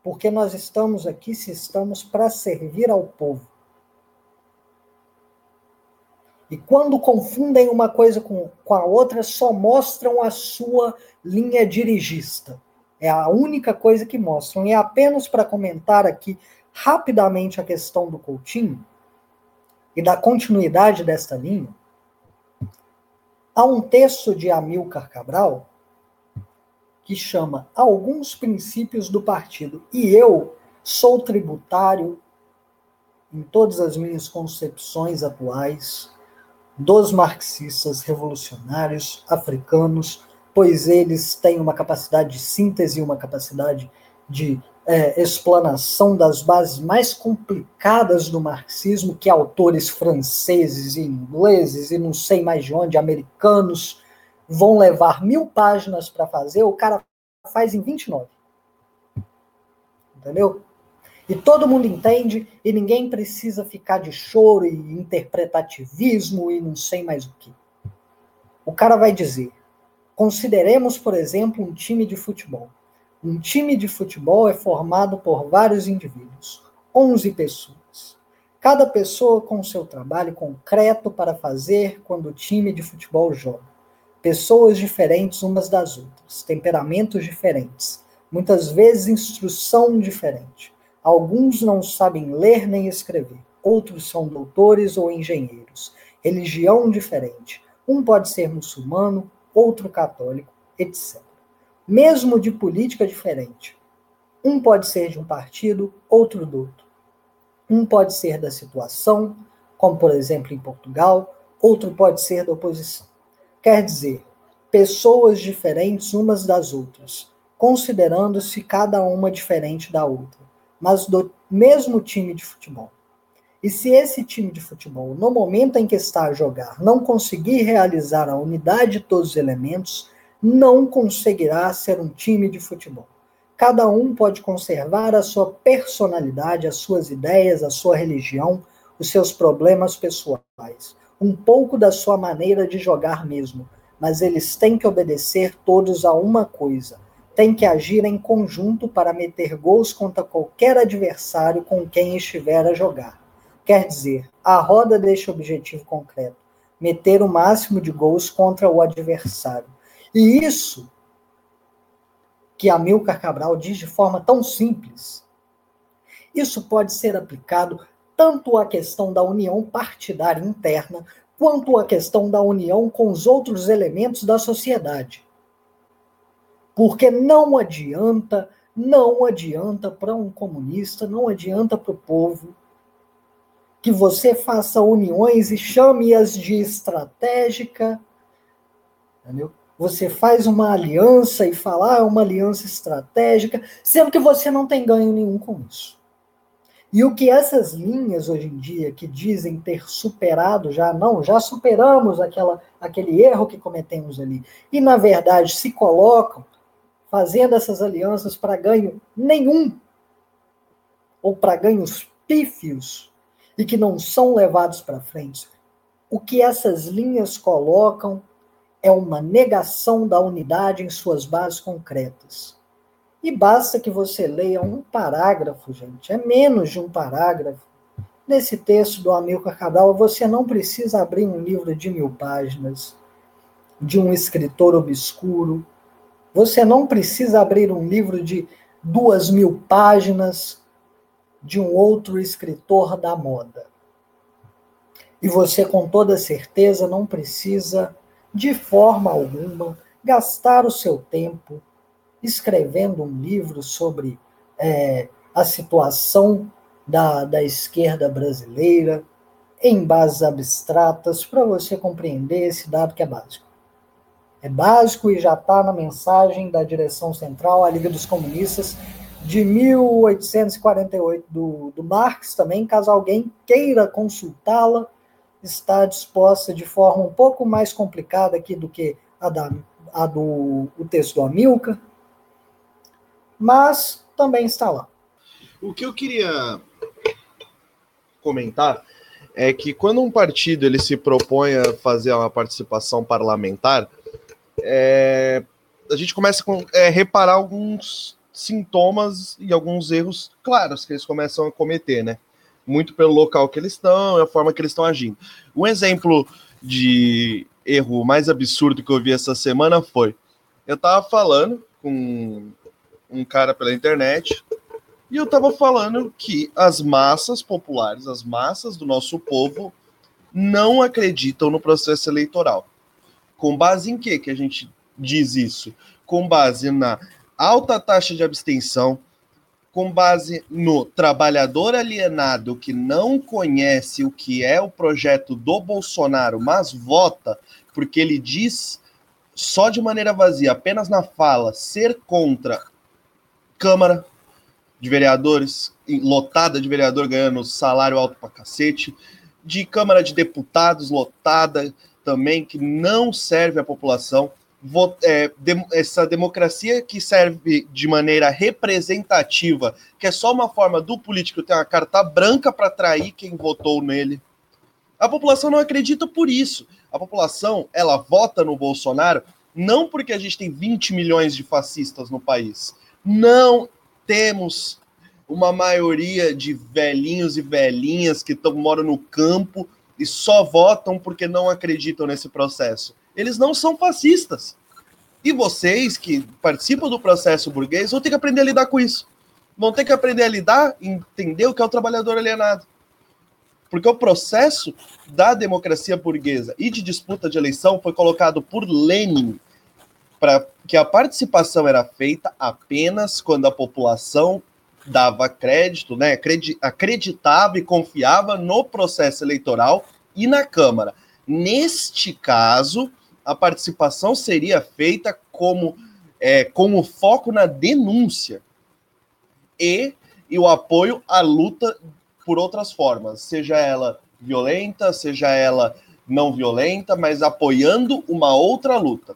Porque nós estamos aqui se estamos para servir ao povo. E quando confundem uma coisa com, com a outra, só mostram a sua linha dirigista. É a única coisa que mostram. E é apenas para comentar aqui rapidamente a questão do Coutinho e da continuidade desta linha, há um texto de Amilcar Cabral que chama Alguns Princípios do Partido. E eu sou tributário em todas as minhas concepções atuais dos marxistas revolucionários africanos, pois eles têm uma capacidade de síntese, uma capacidade de é, explanação das bases mais complicadas do marxismo, que autores franceses e ingleses e não sei mais de onde, americanos, vão levar mil páginas para fazer, o cara faz em 29. Entendeu? E todo mundo entende e ninguém precisa ficar de choro e interpretativismo e não sei mais o que. O cara vai dizer: consideremos, por exemplo, um time de futebol. Um time de futebol é formado por vários indivíduos, 11 pessoas. Cada pessoa com seu trabalho concreto para fazer quando o time de futebol joga. Pessoas diferentes umas das outras, temperamentos diferentes, muitas vezes instrução diferente Alguns não sabem ler nem escrever, outros são doutores ou engenheiros. Religião diferente. Um pode ser muçulmano, outro católico, etc. Mesmo de política diferente. Um pode ser de um partido, outro do outro. Um pode ser da situação, como por exemplo em Portugal, outro pode ser da oposição. Quer dizer, pessoas diferentes umas das outras, considerando-se cada uma diferente da outra mas do mesmo time de futebol. E se esse time de futebol, no momento em que está a jogar, não conseguir realizar a unidade de todos os elementos, não conseguirá ser um time de futebol. Cada um pode conservar a sua personalidade, as suas ideias, a sua religião, os seus problemas pessoais, um pouco da sua maneira de jogar mesmo, mas eles têm que obedecer todos a uma coisa: tem que agir em conjunto para meter gols contra qualquer adversário com quem estiver a jogar. Quer dizer, a roda deste objetivo concreto, meter o máximo de gols contra o adversário. E isso que Amilcar Cabral diz de forma tão simples, isso pode ser aplicado tanto à questão da união partidária interna, quanto à questão da união com os outros elementos da sociedade. Porque não adianta, não adianta para um comunista, não adianta para o povo que você faça uniões e chame-as de estratégica, entendeu? Você faz uma aliança e fala, ah, é uma aliança estratégica, sendo que você não tem ganho nenhum com isso. E o que essas linhas hoje em dia que dizem ter superado já, não, já superamos aquela, aquele erro que cometemos ali, e na verdade se colocam fazendo essas alianças para ganho nenhum, ou para ganhos pífios, e que não são levados para frente. O que essas linhas colocam é uma negação da unidade em suas bases concretas. E basta que você leia um parágrafo, gente, é menos de um parágrafo. Nesse texto do Amilcar Cabral, você não precisa abrir um livro de mil páginas, de um escritor obscuro, você não precisa abrir um livro de duas mil páginas de um outro escritor da moda. E você, com toda certeza, não precisa, de forma alguma, gastar o seu tempo escrevendo um livro sobre é, a situação da, da esquerda brasileira em bases abstratas para você compreender esse dado que é básico. É básico e já está na mensagem da direção central, a Liga dos Comunistas, de 1848, do, do Marx também, caso alguém queira consultá-la, está disposta de forma um pouco mais complicada aqui do que a, da, a do o texto do Amilcar, mas também está lá. O que eu queria comentar é que quando um partido ele se propõe a fazer uma participação parlamentar, é, a gente começa a é, reparar alguns sintomas e alguns erros claros que eles começam a cometer, né? Muito pelo local que eles estão e a forma que eles estão agindo. Um exemplo de erro mais absurdo que eu vi essa semana foi: eu estava falando com um cara pela internet e eu estava falando que as massas populares, as massas do nosso povo, não acreditam no processo eleitoral. Com base em que que a gente diz isso? Com base na alta taxa de abstenção, com base no trabalhador alienado que não conhece o que é o projeto do Bolsonaro, mas vota porque ele diz só de maneira vazia, apenas na fala, ser contra Câmara de Vereadores, lotada de vereador ganhando salário alto pra cacete, de Câmara de Deputados lotada também, que não serve à população. É, essa democracia que serve de maneira representativa, que é só uma forma do político ter uma carta branca para atrair quem votou nele. A população não acredita por isso. A população, ela vota no Bolsonaro não porque a gente tem 20 milhões de fascistas no país. Não temos uma maioria de velhinhos e velhinhas que moram no campo e só votam porque não acreditam nesse processo. Eles não são fascistas. E vocês que participam do processo burguês vão ter que aprender a lidar com isso. Vão ter que aprender a lidar, entender o que é o trabalhador alienado. Porque o processo da democracia burguesa e de disputa de eleição foi colocado por Lenin para que a participação era feita apenas quando a população dava crédito, né, acreditava e confiava no processo eleitoral e na Câmara. Neste caso, a participação seria feita como é, com o foco na denúncia e, e o apoio à luta por outras formas, seja ela violenta, seja ela não violenta, mas apoiando uma outra luta.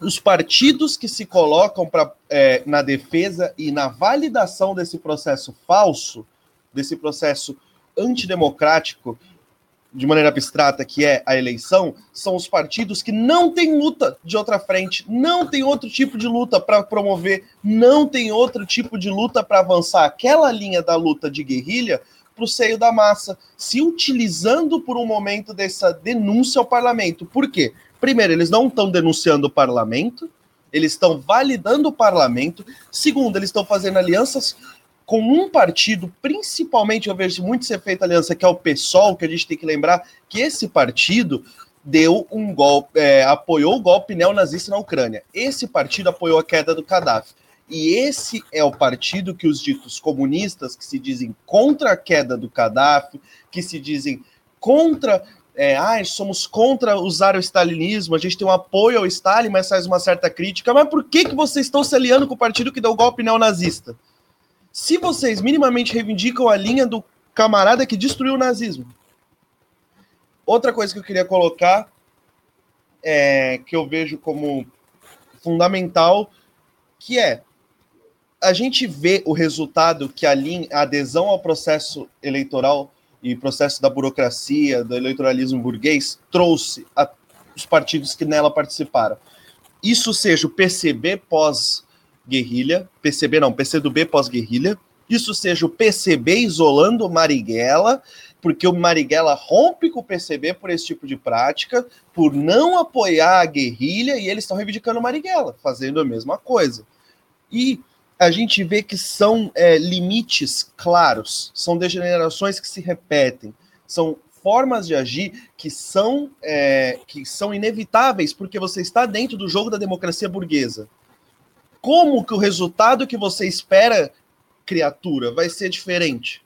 Os partidos que se colocam pra, é, na defesa e na validação desse processo falso, desse processo antidemocrático, de maneira abstrata, que é a eleição, são os partidos que não têm luta de outra frente, não tem outro tipo de luta para promover, não tem outro tipo de luta para avançar aquela linha da luta de guerrilha para o seio da massa, se utilizando por um momento dessa denúncia ao parlamento. Por quê? Primeiro, eles não estão denunciando o parlamento, eles estão validando o parlamento. Segundo, eles estão fazendo alianças com um partido, principalmente eu vejo muito ser feita aliança, que é o PSOL, que a gente tem que lembrar que esse partido deu um golpe, é, apoiou o golpe neonazista na Ucrânia. Esse partido apoiou a queda do Gaddafi. E esse é o partido que os ditos comunistas, que se dizem contra a queda do Gaddafi, que se dizem contra. É, ah, somos contra usar o stalinismo, a gente tem um apoio ao Stalin, mas faz uma certa crítica. Mas por que, que vocês estão se aliando com o partido que deu o golpe neonazista? Se vocês minimamente reivindicam a linha do camarada que destruiu o nazismo. Outra coisa que eu queria colocar, é, que eu vejo como fundamental, que é a gente vê o resultado que a, linha, a adesão ao processo eleitoral e processo da burocracia, do eleitoralismo burguês, trouxe a, os partidos que nela participaram. Isso seja o PCB pós guerrilha, PCB não, PCdoB pós-guerrilha, isso seja o PCB isolando Marighella, porque o Marighella rompe com o PCB por esse tipo de prática, por não apoiar a guerrilha, e eles estão reivindicando Marighella, fazendo a mesma coisa. E a gente vê que são é, limites claros, são degenerações que se repetem, são formas de agir que são, é, que são inevitáveis, porque você está dentro do jogo da democracia burguesa. Como que o resultado que você espera, criatura, vai ser diferente?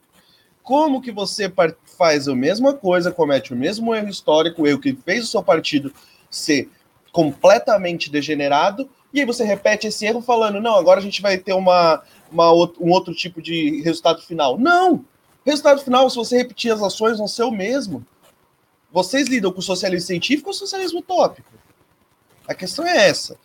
Como que você faz a mesma coisa, comete o mesmo erro histórico, o erro que fez o seu partido ser completamente degenerado, e aí você repete esse erro falando, não, agora a gente vai ter uma, uma, um outro tipo de resultado final. Não! Resultado final, se você repetir as ações, vão ser o mesmo. Vocês lidam com o socialismo científico ou socialismo utópico? A questão é essa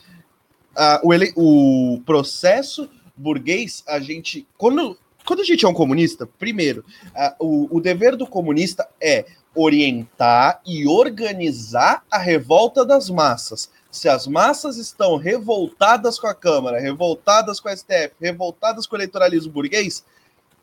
o, ele, o processo burguês, a gente. Quando quando a gente é um comunista, primeiro, a, o, o dever do comunista é orientar e organizar a revolta das massas. Se as massas estão revoltadas com a Câmara, revoltadas com a STF, revoltadas com o eleitoralismo burguês,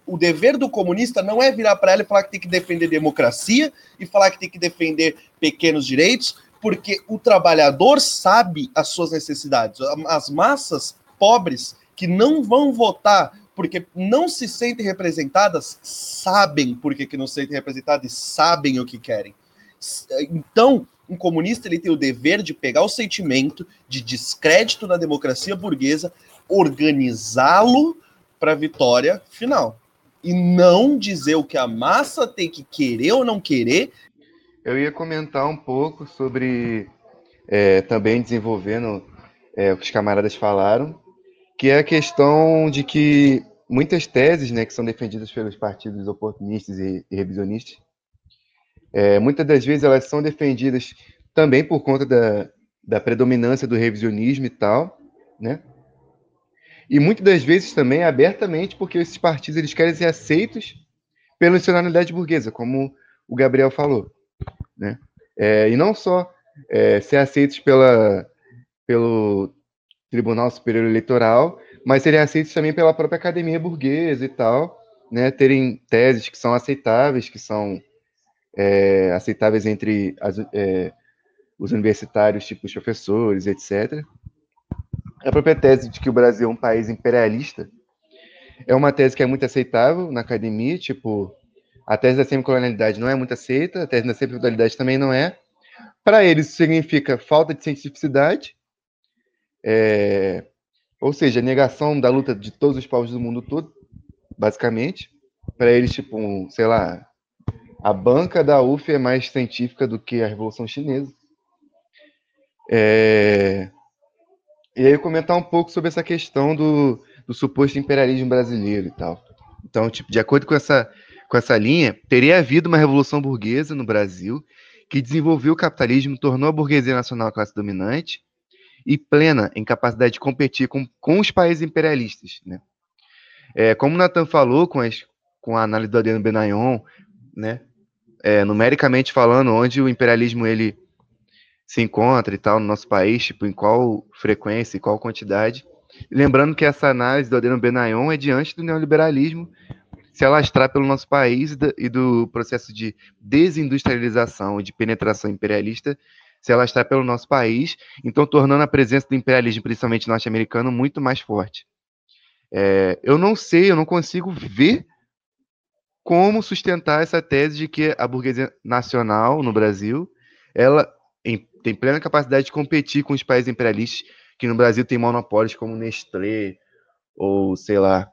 o dever do comunista não é virar para ela e falar que tem que defender democracia e falar que tem que defender pequenos direitos, porque o trabalhador sabe as suas necessidades. As massas pobres que não vão votar porque não se sentem representadas, sabem por que, que não se sentem representadas e sabem o que querem. Então, um comunista ele tem o dever de pegar o sentimento de descrédito na democracia burguesa, organizá-lo para a vitória final. E não dizer o que a massa tem que querer ou não querer. Eu ia comentar um pouco sobre é, também desenvolvendo é, o que os camaradas falaram, que é a questão de que muitas teses né, que são defendidas pelos partidos oportunistas e, e revisionistas, é, muitas das vezes elas são defendidas também por conta da, da predominância do revisionismo e tal, né? E muitas das vezes também abertamente porque esses partidos eles querem ser aceitos pela nacionalidade burguesa, como o Gabriel falou, né? É, e não só é, ser aceitos pela, pelo Tribunal Superior Eleitoral, mas serem aceitos também pela própria academia burguesa e tal, né? Terem teses que são aceitáveis, que são é, aceitáveis entre as, é, os universitários, tipo os professores, etc. A própria tese de que o Brasil é um país imperialista é uma tese que é muito aceitável na academia, tipo, a tese da semicolonialidade não é muito aceita, a tese da semifeudalidade também não é. Para eles, isso significa falta de cientificidade, é, ou seja, negação da luta de todos os povos do mundo todo, basicamente. Para eles, tipo, um, sei lá, a banca da UF é mais científica do que a Revolução Chinesa. É... E aí comentar um pouco sobre essa questão do, do suposto imperialismo brasileiro e tal. Então, tipo, de acordo com essa, com essa linha, teria havido uma revolução burguesa no Brasil que desenvolveu o capitalismo, tornou a burguesia nacional a classe dominante e plena em capacidade de competir com, com os países imperialistas. Né? É, como o Nathan falou com, as, com a análise do Adriano Benayon, né? É, numericamente falando, onde o imperialismo ele se encontra e tal no nosso país, tipo, em qual frequência e qual quantidade. lembrando que essa análise do Adriano Benayon é diante do neoliberalismo se alastrar pelo nosso país e do processo de desindustrialização e de penetração imperialista se alastrar pelo nosso país, então tornando a presença do imperialismo, principalmente norte-americano, muito mais forte. É, eu não sei, eu não consigo ver como sustentar essa tese de que a burguesia nacional no Brasil, ela em, tem plena capacidade de competir com os países imperialistas, que no Brasil tem monopólios como Nestlé, ou sei lá,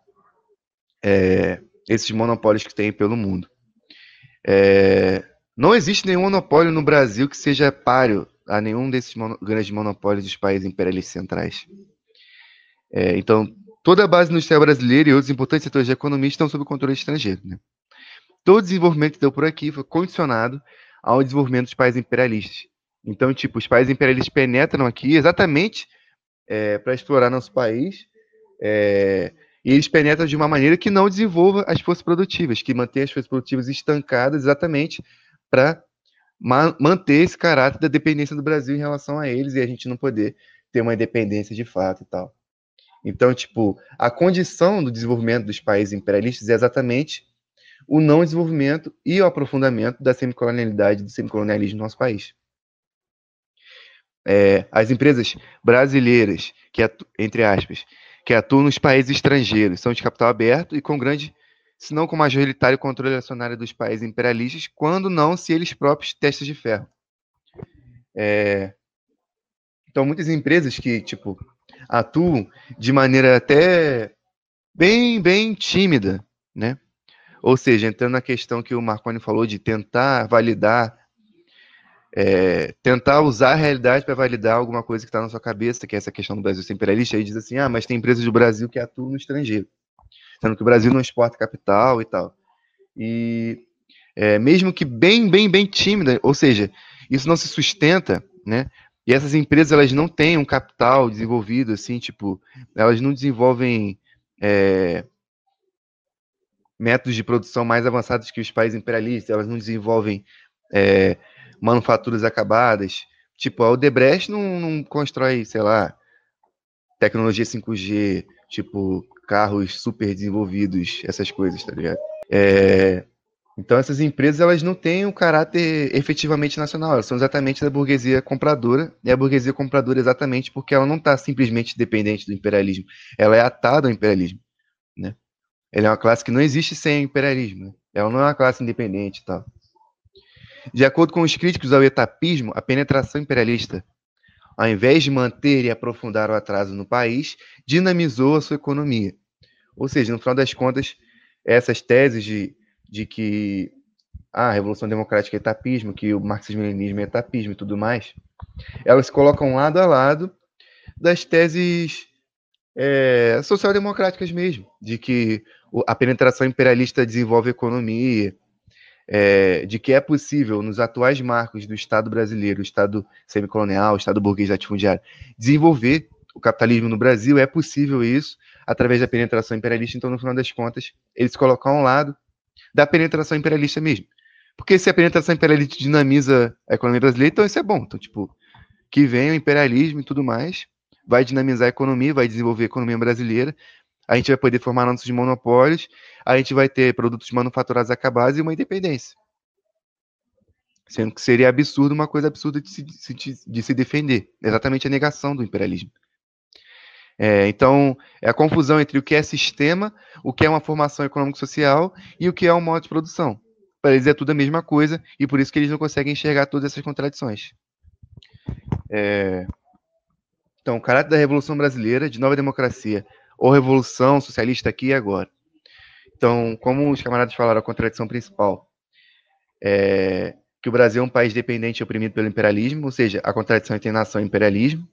é, esses monopólios que tem pelo mundo. É, não existe nenhum monopólio no Brasil que seja páreo a nenhum desses mono, grandes monopólios dos países imperialistas centrais. É, então, toda a base industrial brasileira e outros importantes setores de economia estão sob controle estrangeiro. Né? Todo desenvolvimento que deu por aqui foi condicionado ao desenvolvimento dos países imperialistas. Então, tipo, os países imperialistas penetram aqui exatamente é, para explorar nosso país é, e eles penetram de uma maneira que não desenvolva as forças produtivas, que mantém as forças produtivas estancadas exatamente para ma manter esse caráter da dependência do Brasil em relação a eles e a gente não poder ter uma independência de fato e tal. Então, tipo, a condição do desenvolvimento dos países imperialistas é exatamente o não desenvolvimento e o aprofundamento da semicolonialidade do semicolonialismo no nosso país. É, as empresas brasileiras, que entre aspas, que atuam nos países estrangeiros, são de capital aberto e com grande se não com majoritário controle acionário dos países imperialistas, quando não se eles próprios testas de ferro. É... Então, muitas empresas que, tipo, atuam de maneira até bem, bem tímida, né? Ou seja, entrando na questão que o Marconi falou de tentar validar, é, tentar usar a realidade para validar alguma coisa que está na sua cabeça, que é essa questão do Brasil ser imperialista, aí diz assim, ah, mas tem empresas do Brasil que atuam no estrangeiro sendo que o Brasil não exporta capital e tal. E é, mesmo que bem, bem, bem tímida, ou seja, isso não se sustenta, né? E essas empresas elas não têm um capital desenvolvido, assim, tipo, elas não desenvolvem é, métodos de produção mais avançados que os países imperialistas, elas não desenvolvem é, manufaturas acabadas. Tipo, a Odebrecht não, não constrói, sei lá, tecnologia 5G, tipo, carros super desenvolvidos, essas coisas, tá ligado? É, então essas empresas elas não têm um caráter efetivamente nacional, elas são exatamente da burguesia compradora, e a burguesia compradora exatamente porque ela não está simplesmente dependente do imperialismo, ela é atada ao imperialismo? Ela é uma classe que não existe sem imperialismo, né? ela não é uma classe independente e tal. De acordo com os críticos ao etapismo, a penetração imperialista, ao invés de manter e aprofundar o atraso no país, dinamizou a sua economia. Ou seja, no final das contas, essas teses de de que ah, a Revolução Democrática é etapismo, que o marxismo-leninismo é etapismo e tudo mais, elas se colocam lado a lado das teses é, social-democráticas mesmo, de que a penetração imperialista desenvolve economia, é, de que é possível, nos atuais marcos do Estado brasileiro, Estado semicolonial, Estado burguês latifundiário, desenvolver o capitalismo no Brasil, é possível isso através da penetração imperialista, então, no final das contas, eles colocam ao lado da penetração imperialista mesmo. Porque se a penetração imperialista dinamiza a economia brasileira, então isso é bom. Então, tipo, que venha o imperialismo e tudo mais, vai dinamizar a economia, vai desenvolver a economia brasileira, a gente vai poder formar nossos monopólios, a gente vai ter produtos manufaturados acabados e uma independência. Sendo que seria absurdo, uma coisa absurda de se, de se defender. Exatamente a negação do imperialismo. É, então, é a confusão entre o que é sistema, o que é uma formação econômico-social e o que é um modo de produção. Para eles é tudo a mesma coisa e por isso que eles não conseguem enxergar todas essas contradições. É... Então, o caráter da Revolução Brasileira, de nova democracia, ou Revolução Socialista aqui e agora. Então, como os camaradas falaram, a contradição principal é que o Brasil é um país dependente e oprimido pelo imperialismo, ou seja, a contradição entre nação e imperialismo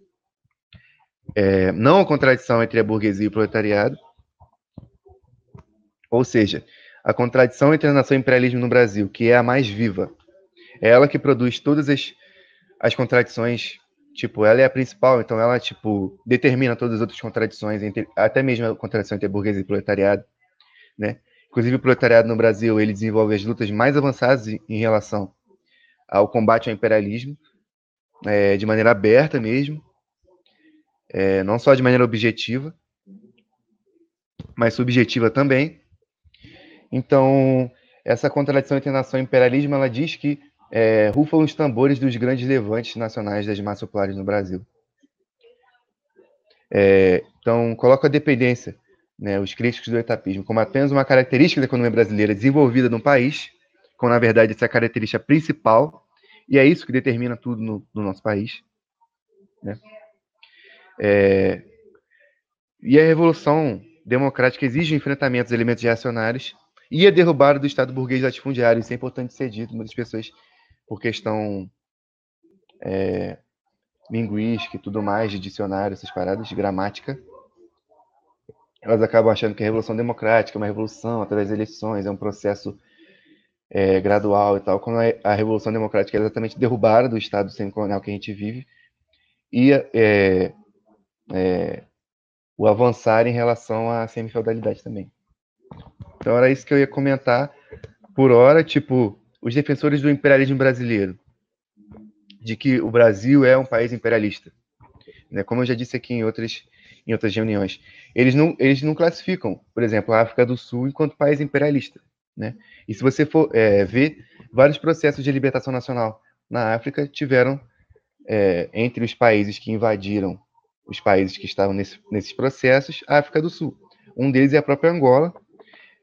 é, não a contradição entre a burguesia e o proletariado, ou seja, a contradição entre a nação e o imperialismo no Brasil, que é a mais viva, é ela que produz todas as, as contradições, tipo, ela é a principal, então ela, tipo, determina todas as outras contradições, entre, até mesmo a contradição entre burguesia e proletariado, né? Inclusive, o proletariado no Brasil, ele desenvolve as lutas mais avançadas em relação ao combate ao imperialismo, é, de maneira aberta mesmo, é, não só de maneira objetiva, mas subjetiva também. Então, essa contradição entre nação e imperialismo, ela diz que é, rufam os tambores dos grandes levantes nacionais das massas populares no Brasil. É, então, coloca a dependência, né, os críticos do etapismo, como apenas uma característica da economia brasileira desenvolvida no país, quando na verdade essa é característica principal, e é isso que determina tudo no, no nosso país. Né? É, e a Revolução Democrática exige o enfrentamento dos elementos reacionários e a derrubada do Estado burguês latifundiário. Isso é importante ser dito. Muitas pessoas, por questão é, linguística e tudo mais, de dicionário, essas paradas, de gramática, elas acabam achando que a Revolução Democrática é uma revolução através das eleições, é um processo é, gradual e tal, quando a Revolução Democrática é exatamente derrubada do Estado semicolonial que a gente vive e é, é, o avançar em relação à semifeudalidade também. Então era isso que eu ia comentar por hora, tipo, os defensores do imperialismo brasileiro, de que o Brasil é um país imperialista. Né? Como eu já disse aqui em outras, em outras reuniões, eles não, eles não classificam, por exemplo, a África do Sul enquanto país imperialista. Né? E se você for é, ver, vários processos de libertação nacional na África tiveram, é, entre os países que invadiram os países que estavam nesse, nesses processos, a África do Sul. Um deles é a própria Angola.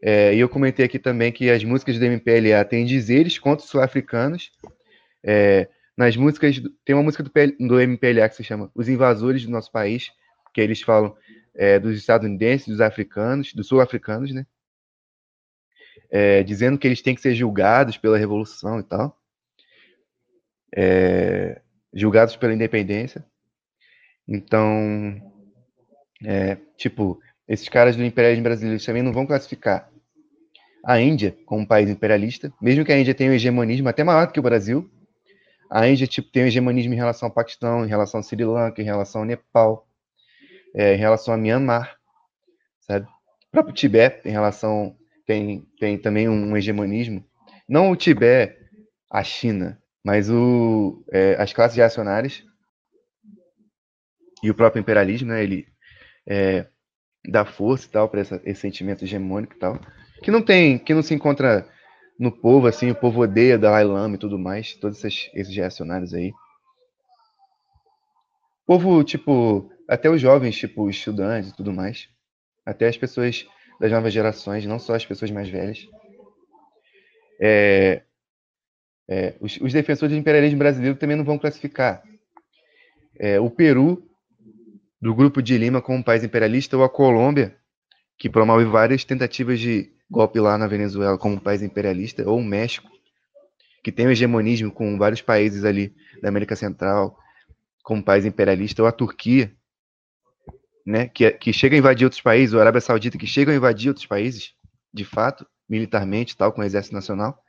É, e eu comentei aqui também que as músicas do MPLA têm dizeres contra os sul-africanos. É, nas músicas, tem uma música do, do, MPLA que se chama Os Invasores do Nosso País, que eles falam é, dos estadunidenses, dos africanos, dos sul-africanos, né? É, dizendo que eles têm que ser julgados pela revolução e tal. É, julgados pela independência. Então, é, tipo, esses caras do imperialismo brasileiro também não vão classificar a Índia como um país imperialista, mesmo que a Índia tenha um hegemonismo até maior que o Brasil. A Índia tipo, tem um hegemonismo em relação ao Paquistão, em relação ao Sri Lanka, em relação ao Nepal, é, em relação a Myanmar, sabe? O próprio Tibete, em relação tem, tem também um hegemonismo. Não o Tibete, a China, mas o, é, as classes reacionárias e o próprio imperialismo, né? Ele é, dá força e tal para esse sentimento hegemônico e tal, que não tem, que não se encontra no povo, assim, o povo odeia Dalai Lama e tudo mais, todos esses, esses reacionários aí. O povo, tipo, até os jovens, tipo, estudantes e tudo mais, até as pessoas das novas gerações, não só as pessoas mais velhas. É, é, os, os, defensores do imperialismo brasileiro também não vão classificar é, o Peru do Grupo de Lima como país imperialista ou a Colômbia, que promove várias tentativas de golpe lá na Venezuela como país imperialista, ou o México, que tem o hegemonismo com vários países ali da América Central como país imperialista, ou a Turquia, né, que, que chega a invadir outros países, ou a Arábia Saudita, que chega a invadir outros países, de fato, militarmente, tal, com o exército nacional,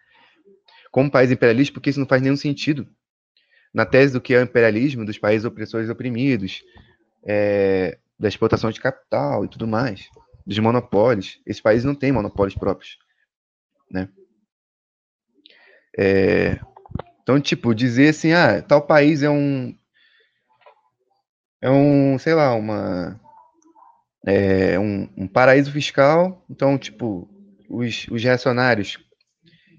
como país imperialista, porque isso não faz nenhum sentido. Na tese do que é o imperialismo dos países opressores oprimidos, é, da explotação de capital e tudo mais, dos monopólios. Esses países não têm monopólios próprios, né? É, então, tipo, dizer assim, ah, tal país é um é um, sei lá, uma é um, um paraíso fiscal. Então, tipo, os, os reacionários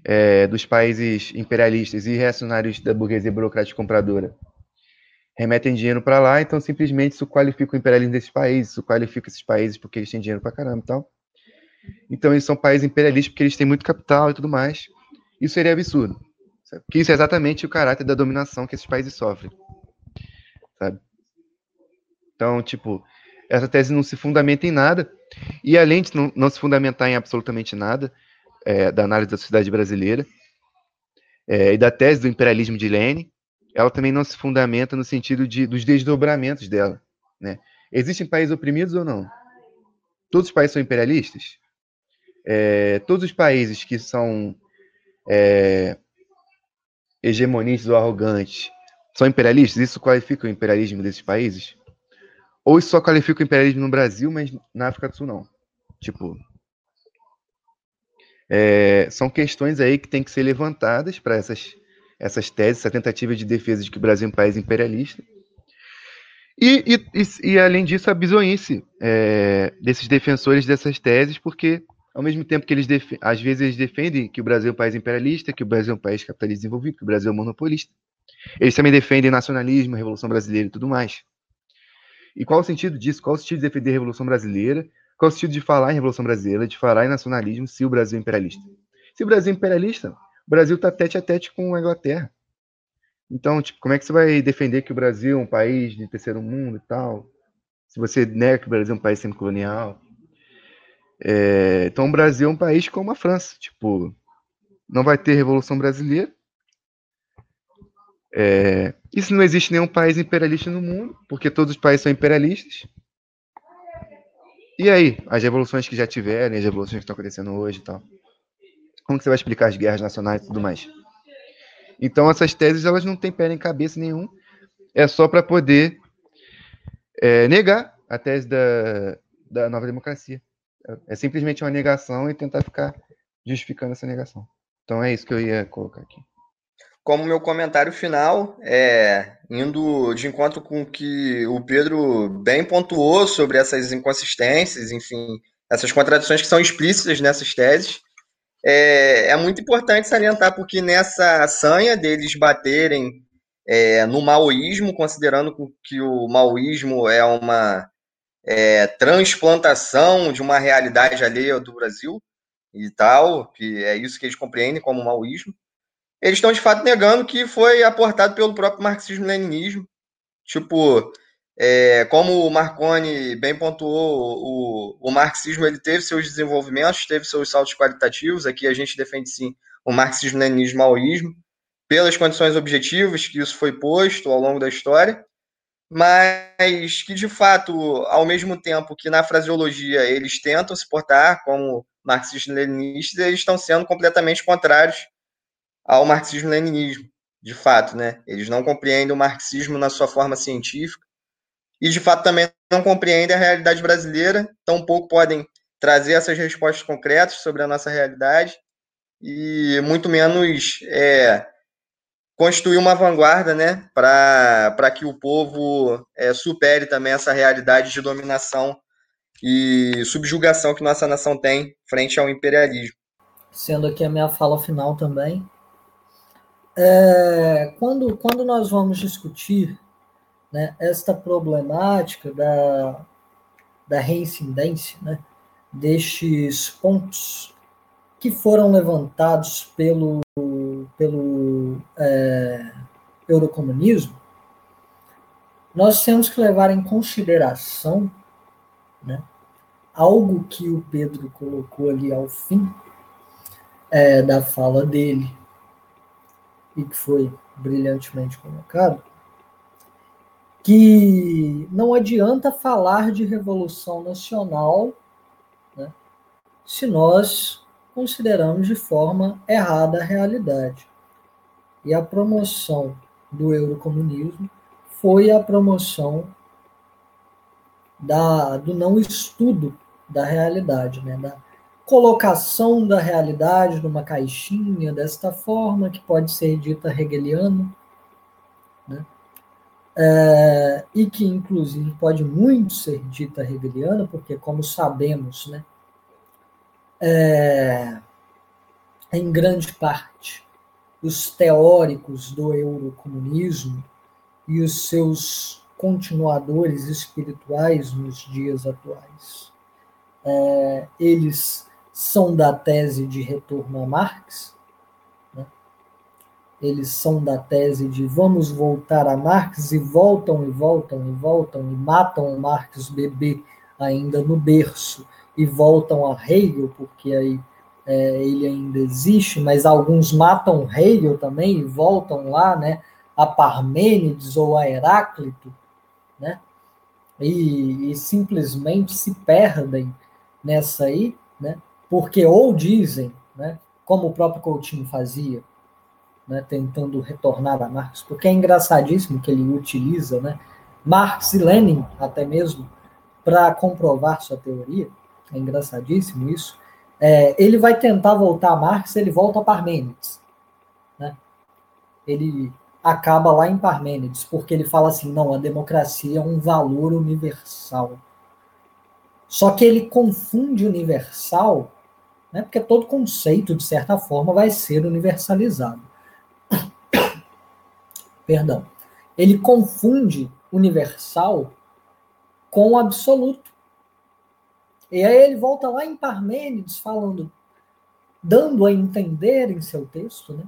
é, dos países imperialistas e reacionários da burguesia burocrática compradora remetem dinheiro para lá, então simplesmente isso qualifica o imperialismo desses países, isso qualifica esses países porque eles têm dinheiro para caramba e tal. Então eles são países imperialistas porque eles têm muito capital e tudo mais. Isso seria absurdo. Sabe? Que isso é exatamente o caráter da dominação que esses países sofrem. Sabe? Então, tipo, essa tese não se fundamenta em nada, e além de não, não se fundamentar em absolutamente nada é, da análise da sociedade brasileira, é, e da tese do imperialismo de Lenin, ela também não se fundamenta no sentido de, dos desdobramentos dela. Né? Existem países oprimidos ou não? Todos os países são imperialistas? É, todos os países que são é, hegemonistas ou arrogantes são imperialistas? Isso qualifica o imperialismo desses países? Ou isso só qualifica o imperialismo no Brasil, mas na África do Sul não? Tipo, é, são questões aí que têm que ser levantadas para essas essas teses, essa tentativa de defesa de que o Brasil é um país imperialista. E, e, e, e além disso, a bizonhice é, desses defensores dessas teses, porque, ao mesmo tempo que eles, às vezes, eles defendem que o Brasil é um país imperialista, que o Brasil é um país capitalista desenvolvido, que o Brasil é um monopolista, eles também defendem nacionalismo, Revolução Brasileira e tudo mais. E qual o sentido disso? Qual o sentido de defender a Revolução Brasileira? Qual o sentido de falar em Revolução Brasileira, de falar em nacionalismo, se o Brasil é imperialista? Se o Brasil é imperialista, o Brasil está tete a tete com a Inglaterra. Então, tipo, como é que você vai defender que o Brasil é um país de terceiro mundo e tal? Se você nega que o Brasil é um país semi-colonial. É, então, o Brasil é um país como a França. Tipo, não vai ter Revolução Brasileira. É, isso não existe nenhum país imperialista no mundo, porque todos os países são imperialistas. E aí, as revoluções que já tiveram, as revoluções que estão acontecendo hoje e tal. Como que você vai explicar as guerras nacionais e tudo mais? Então essas teses elas não têm pé nem cabeça nenhum. É só para poder é, negar a tese da, da nova democracia. É simplesmente uma negação e tentar ficar justificando essa negação. Então é isso que eu ia colocar aqui. Como meu comentário final, é, indo de encontro com o que o Pedro bem pontuou sobre essas inconsistências, enfim, essas contradições que são explícitas nessas teses, é, é muito importante salientar, porque nessa sanha deles baterem é, no maoísmo, considerando que o maoísmo é uma é, transplantação de uma realidade alheia do Brasil e tal, que é isso que eles compreendem como maoísmo, eles estão de fato negando que foi aportado pelo próprio marxismo-leninismo. Tipo, é, como o Marconi bem pontuou, o, o, marxismo ele teve seus desenvolvimentos, teve seus saltos qualitativos. Aqui a gente defende sim o marxismo-leninismo maoísmo, pelas condições objetivas que isso foi posto ao longo da história, mas que de fato, ao mesmo tempo que na fraseologia eles tentam se portar como marxistas-leninistas, eles estão sendo completamente contrários ao marxismo-leninismo, de fato, né? Eles não compreendem o marxismo na sua forma científica e de fato também não compreendem a realidade brasileira, tampouco podem trazer essas respostas concretas sobre a nossa realidade e muito menos é, constituir uma vanguarda né, para que o povo é, supere também essa realidade de dominação e subjugação que nossa nação tem frente ao imperialismo. Sendo aqui a minha fala final também, é, quando, quando nós vamos discutir né, esta problemática da, da reincidência, né, destes pontos que foram levantados pelo, pelo é, eurocomunismo, nós temos que levar em consideração né, algo que o Pedro colocou ali ao fim é, da fala dele e que foi brilhantemente colocado, que não adianta falar de revolução nacional né, se nós consideramos de forma errada a realidade. E a promoção do eurocomunismo foi a promoção da, do não estudo da realidade, né, da colocação da realidade numa caixinha desta forma, que pode ser dita hegeliana? É, e que inclusive pode muito ser dita hegeliana, porque como sabemos, né, é, em grande parte, os teóricos do eurocomunismo e os seus continuadores espirituais nos dias atuais, é, eles são da tese de retorno a Marx, eles são da tese de vamos voltar a Marx e voltam e voltam e voltam e matam o Marx bebê ainda no berço e voltam a Hegel, porque aí é, ele ainda existe, mas alguns matam Hegel também e voltam lá, né, a Parmênides ou a Heráclito, né, e, e simplesmente se perdem nessa aí, né, porque ou dizem, né, como o próprio Coutinho fazia, né, tentando retornar a Marx, porque é engraçadíssimo que ele utiliza né, Marx e Lenin, até mesmo, para comprovar sua teoria, é engraçadíssimo isso. É, ele vai tentar voltar a Marx, ele volta a Parmênides. Né? Ele acaba lá em Parmênides, porque ele fala assim: não, a democracia é um valor universal. Só que ele confunde universal, né, porque todo conceito, de certa forma, vai ser universalizado <coughs> perdão, ele confunde universal com absoluto. E aí ele volta lá em Parmênides falando, dando a entender em seu texto, né,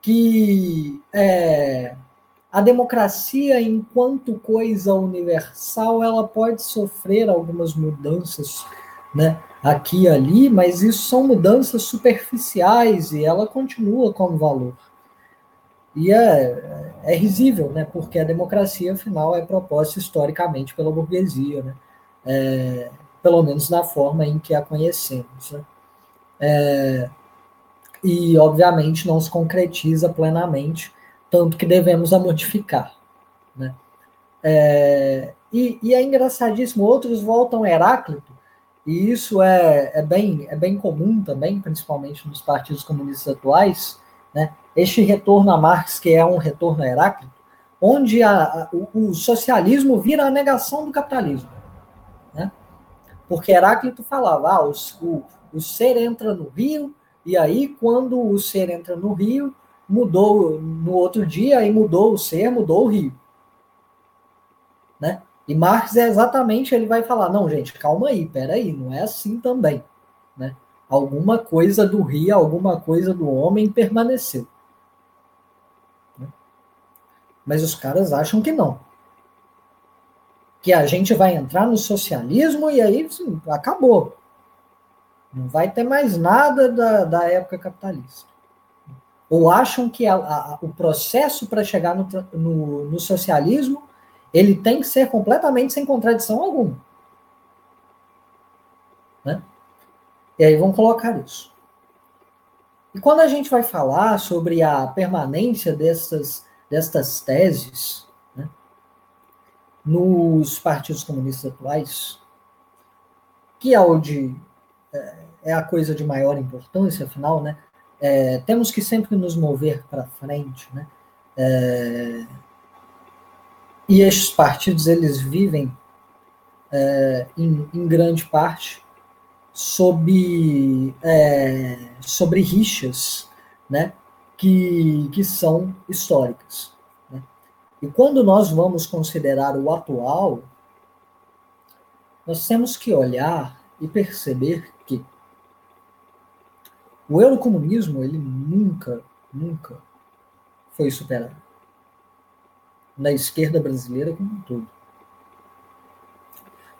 que é, a democracia, enquanto coisa universal, ela pode sofrer algumas mudanças, né, aqui e ali, mas isso são mudanças superficiais e ela continua como valor. E é, é risível, né? Porque a democracia, afinal, é proposta historicamente pela burguesia, né? É, pelo menos na forma em que a conhecemos. Né? É, e, obviamente, não se concretiza plenamente, tanto que devemos a modificar. Né? É, e, e, é engraçadíssimo, outros voltam a Heráclito, e isso é, é, bem, é bem comum também, principalmente nos partidos comunistas atuais, né? Este retorno a Marx, que é um retorno a Heráclito, onde a, a, o, o, socialismo vira a negação do capitalismo. Né? Porque Heráclito falava, ah, os, o, o ser entra no rio, e aí quando o ser entra no rio, mudou no outro dia, aí mudou o ser, mudou o rio. Né? E Marx é exatamente, ele vai falar, não, gente, calma aí, peraí, não é assim também. Né? alguma coisa do rio, alguma coisa do homem permaneceu. Mas os caras acham que não. Que a gente vai entrar no socialismo e aí sim, acabou. Não vai ter mais nada da, da época capitalista. Ou acham que a, a, o processo para chegar no, no, no socialismo ele tem que ser completamente sem contradição alguma. Né? E aí vamos colocar isso. E quando a gente vai falar sobre a permanência dessas, destas teses né, nos partidos comunistas atuais, que é o de é, é a coisa de maior importância, afinal, né? É, temos que sempre nos mover para frente, né? É, e estes partidos eles vivem é, em, em, grande parte sob é, sobre rixas, né? Que, que são históricas. Né? E quando nós vamos considerar o atual, nós temos que olhar e perceber que o eurocomunismo ele nunca, nunca foi superado na esquerda brasileira como um todo.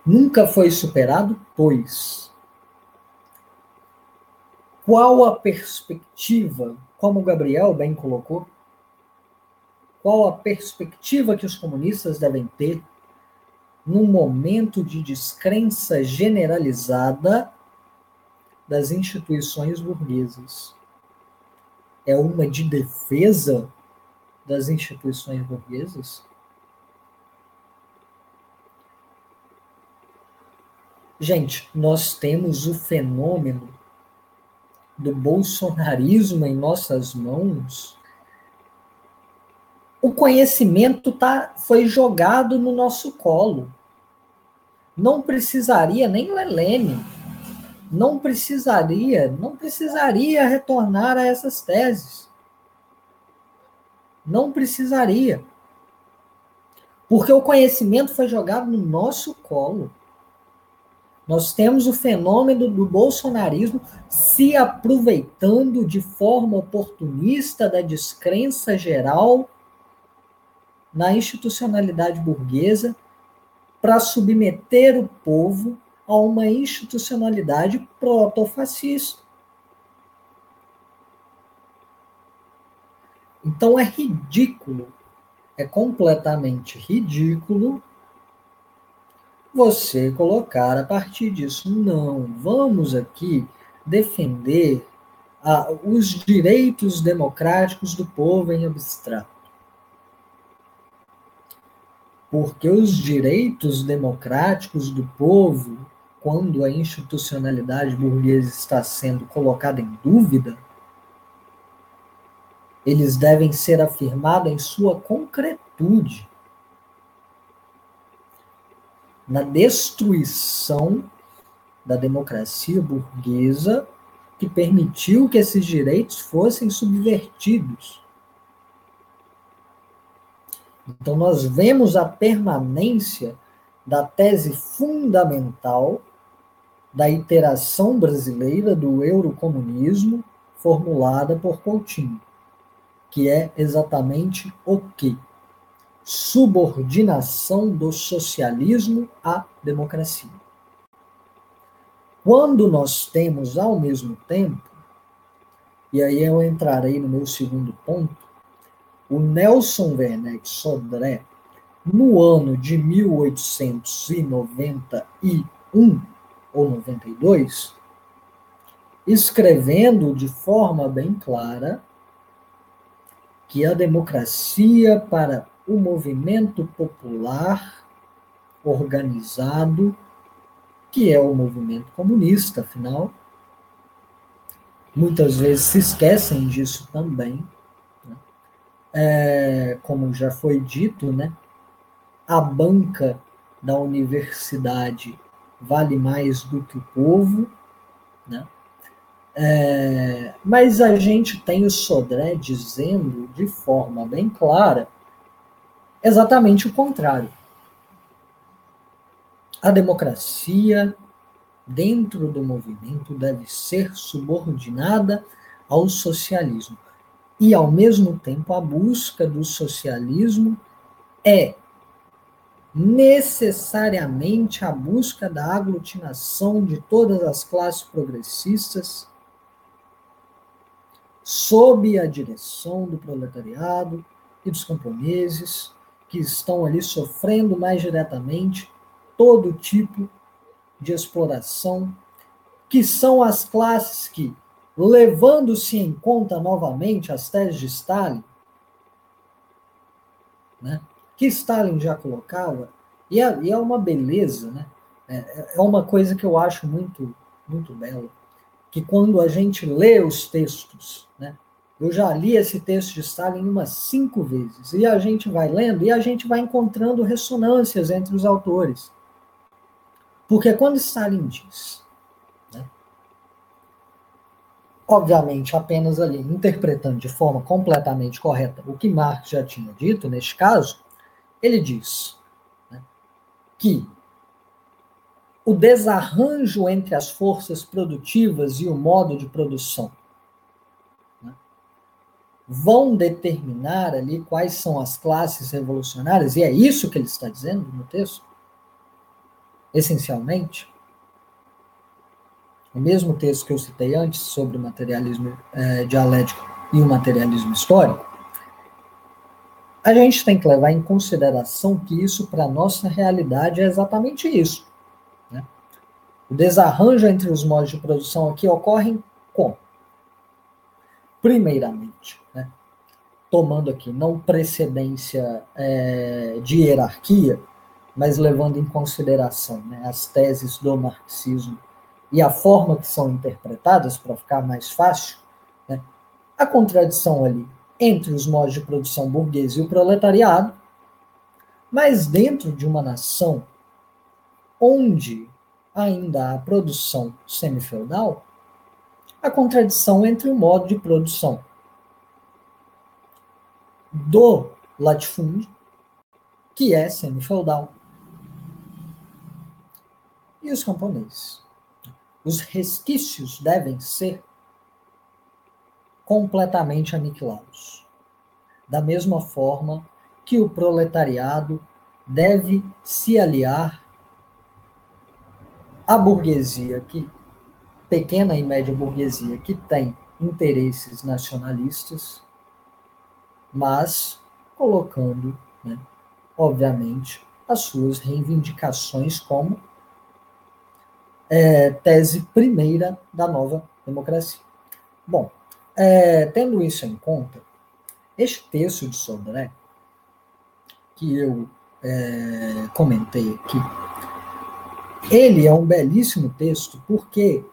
Nunca foi superado, pois qual a perspectiva, como o Gabriel bem colocou, qual a perspectiva que os comunistas devem ter num momento de descrença generalizada das instituições burguesas. É uma de defesa das instituições burguesas? Gente, nós temos o fenômeno do bolsonarismo em nossas mãos o conhecimento tá, foi jogado no nosso colo. Não precisaria nem o Helene, não precisaria, não precisaria retornar a essas teses. Não precisaria. Porque o conhecimento foi jogado no nosso colo. Nós temos o fenômeno do bolsonarismo se aproveitando de forma oportunista da descrença geral na institucionalidade burguesa para submeter o povo a uma institucionalidade protofascista. Então é ridículo, é completamente ridículo você colocar a partir disso. Não, vamos aqui defender ah, os direitos democráticos do povo em abstrato porque os direitos democráticos do povo, quando a institucionalidade burguesa está sendo colocada em dúvida, eles devem ser afirmados em sua concretude, na destruição da democracia burguesa que permitiu que esses direitos fossem subvertidos então, nós vemos a permanência da tese fundamental da iteração brasileira do eurocomunismo formulada por Coutinho, que é exatamente o que? Subordinação do socialismo à democracia. Quando nós temos ao mesmo tempo, e aí eu entrarei no meu segundo ponto, o Nelson Werneck Sodré, no ano de 1891 ou 92, escrevendo de forma bem clara que a democracia para o movimento popular organizado, que é o movimento comunista, afinal, muitas vezes se esquecem disso também, é, como já foi dito, né, a banca da universidade vale mais do que o povo, né? É, mas a gente tem o Sodré dizendo de forma bem clara exatamente o contrário. A democracia dentro do movimento deve ser subordinada ao socialismo e, ao mesmo tempo, a busca do socialismo é necessariamente a busca da aglutinação de todas as classes progressistas sob a direção do proletariado e dos camponeses que estão ali sofrendo mais diretamente todo tipo de exploração, que são as classes que levando-se em conta novamente as teses de Stalin, né, que Stalin já colocava, e é, e é uma beleza, né? É, é uma coisa que eu acho muito, muito bela, que quando a gente lê os textos, eu já li esse texto de Stalin umas cinco vezes, e a gente vai lendo e a gente vai encontrando ressonâncias entre os autores. Porque quando Stalin diz, né, obviamente apenas ali interpretando de forma completamente correta o que Marx já tinha dito neste caso, ele diz né, que o desarranjo entre as forças produtivas e o modo de produção vão determinar ali quais são as classes revolucionárias, e é isso que ele está dizendo no texto, essencialmente. O mesmo texto que eu citei antes sobre o materialismo é, dialético e o materialismo histórico, a gente tem que levar em consideração que isso, para a nossa realidade, é exatamente isso. Né? O desarranjo entre os modos de produção aqui ocorre como? Primeiramente? Tomando aqui não precedência é, de hierarquia, mas levando em consideração né, as teses do marxismo e a forma que são interpretadas, para ficar mais fácil, né, a contradição ali entre os modos de produção burguês e o proletariado, mas dentro de uma nação onde ainda há produção semifeudal, a contradição entre o modo de produção do latifúndio, que é semifeudal, e os camponeses. Os resquícios devem ser completamente aniquilados. Da mesma forma que o proletariado deve se aliar à burguesia, que pequena e média burguesia que tem interesses nacionalistas, mas colocando, né, obviamente, as suas reivindicações como é, tese primeira da nova democracia. Bom, é, tendo isso em conta, este texto de Sodré, que eu é, comentei aqui, ele é um belíssimo texto porque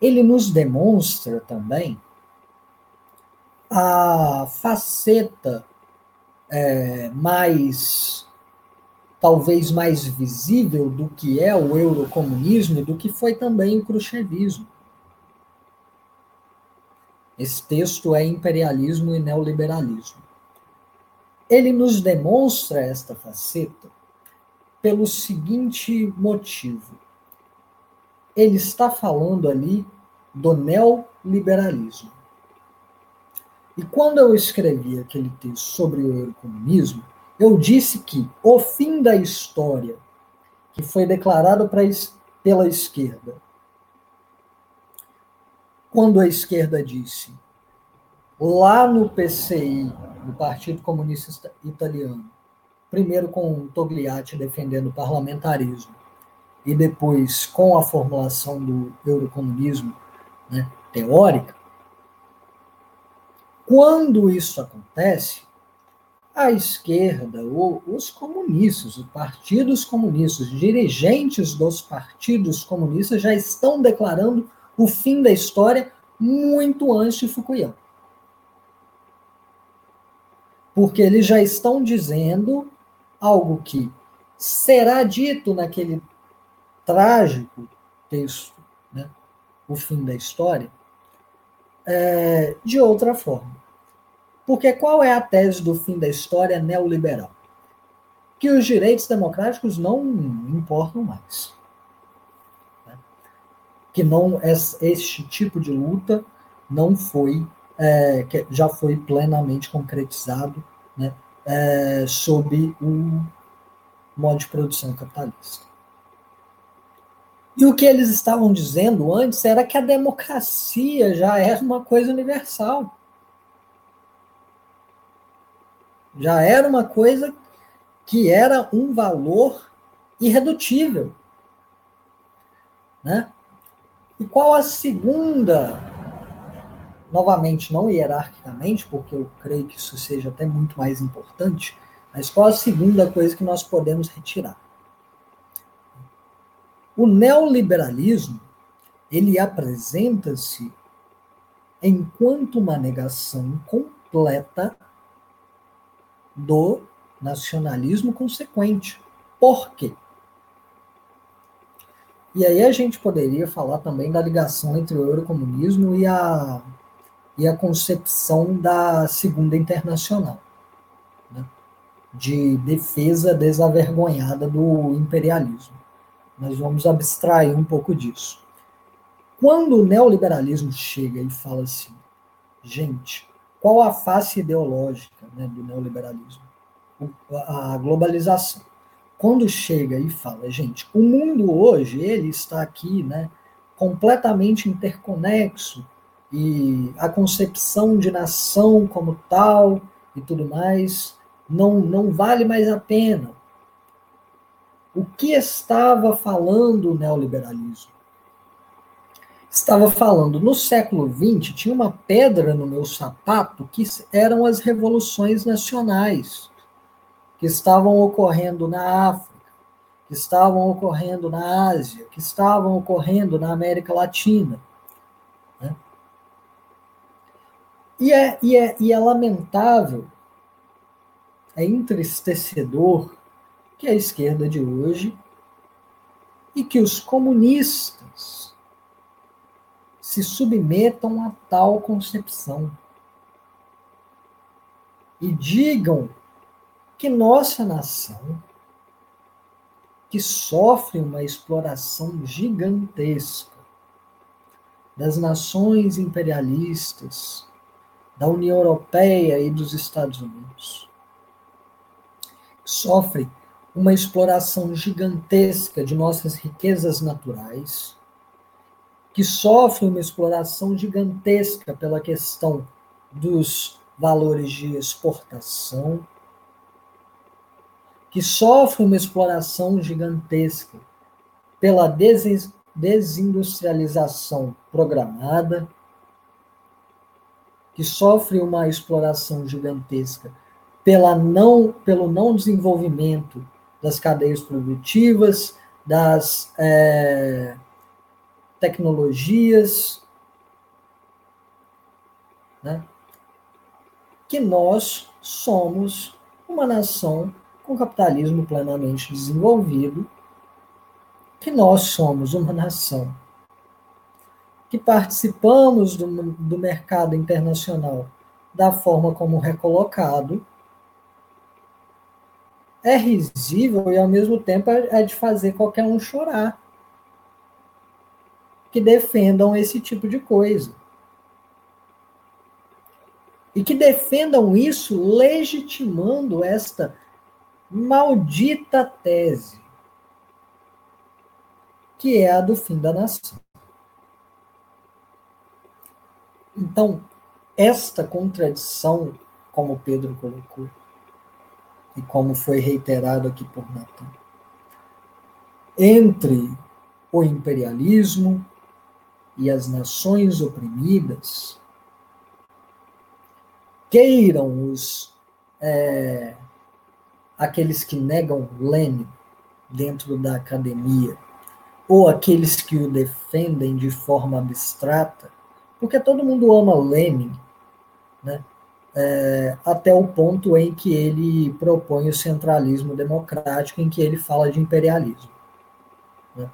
ele nos demonstra também a faceta é, mais talvez mais visível do que é o eurocomunismo e do que foi também o khrushchevismo. Esse texto é imperialismo e neoliberalismo. Ele nos demonstra esta faceta pelo seguinte motivo. Ele está falando ali do neoliberalismo. E quando eu escrevi aquele texto sobre o eurocomunismo, eu disse que o fim da história, que foi declarado pra, pela esquerda, quando a esquerda disse, lá no PCI, no Partido Comunista Italiano, primeiro com Togliatti defendendo o parlamentarismo, e depois com a formulação do eurocomunismo né, teórica, quando isso acontece, a esquerda, ou os comunistas, os partidos comunistas, dirigentes dos partidos comunistas já estão declarando o fim da história muito antes de Fukuyama. Porque eles já estão dizendo algo que será dito naquele trágico texto, né, o fim da história, é, de outra forma. Porque qual é a tese do fim da história neoliberal? Que os direitos democráticos não importam mais. Né? Que não este tipo de luta não foi, é, já foi plenamente concretizado né, é, sob o modo de produção capitalista. E o que eles estavam dizendo antes era que a democracia já era uma coisa universal. Já era uma coisa que era um valor irredutível. Né? E qual a segunda, novamente, não hierarquicamente, porque eu creio que isso seja até muito mais importante, mas qual a segunda coisa que nós podemos retirar? O neoliberalismo, ele apresenta-se enquanto uma negação completa do nacionalismo consequente. Por quê? E aí a gente poderia falar também da ligação entre o eurocomunismo e a, e a concepção da Segunda Internacional, né? de defesa desavergonhada do imperialismo. Mas vamos abstrair um pouco disso. Quando o neoliberalismo chega e fala assim, gente, qual a face ideológica né, do neoliberalismo? A globalização quando chega e fala, gente, o mundo hoje, ele está aqui, né, completamente interconexo, e a concepção de nação como tal e tudo mais não, não vale mais a pena. O que estava falando o neoliberalismo? Estava falando, no século XX, tinha uma pedra no meu sapato que eram as revoluções nacionais que estavam ocorrendo na África, que estavam ocorrendo na Ásia, que estavam ocorrendo na América Latina. Né? E, é, e, é, e é lamentável, é entristecedor que a esquerda de hoje e que os comunistas se submetam a tal concepção. E digam que nossa nação, que sofre uma exploração gigantesca das nações imperialistas, da União Europeia e dos Estados Unidos, sofre uma exploração gigantesca de nossas riquezas naturais, que sofre uma exploração gigantesca pela questão dos valores de exportação, que sofre uma exploração gigantesca pela desindustrialização programada, que sofre uma exploração gigantesca pela não, pelo não desenvolvimento das cadeias produtivas, das é, tecnologias, né? que nós somos uma nação com capitalismo plenamente desenvolvido, que nós somos uma nação que participamos do, do mercado internacional da forma como recolocado, é risível e ao mesmo tempo é, é de fazer qualquer um chorar. Que defendam esse tipo de coisa. E que defendam isso legitimando esta maldita tese, que é a do fim da nação. Então, esta contradição, como Pedro colocou, e como foi reiterado aqui por Natan, entre o imperialismo e as nações oprimidas, queiram os é, aqueles que negam Lenin dentro da academia, ou aqueles que o defendem de forma abstrata, porque todo mundo ama Lenin, né? É, até o ponto em que ele propõe o centralismo democrático, em que ele fala de imperialismo. Né?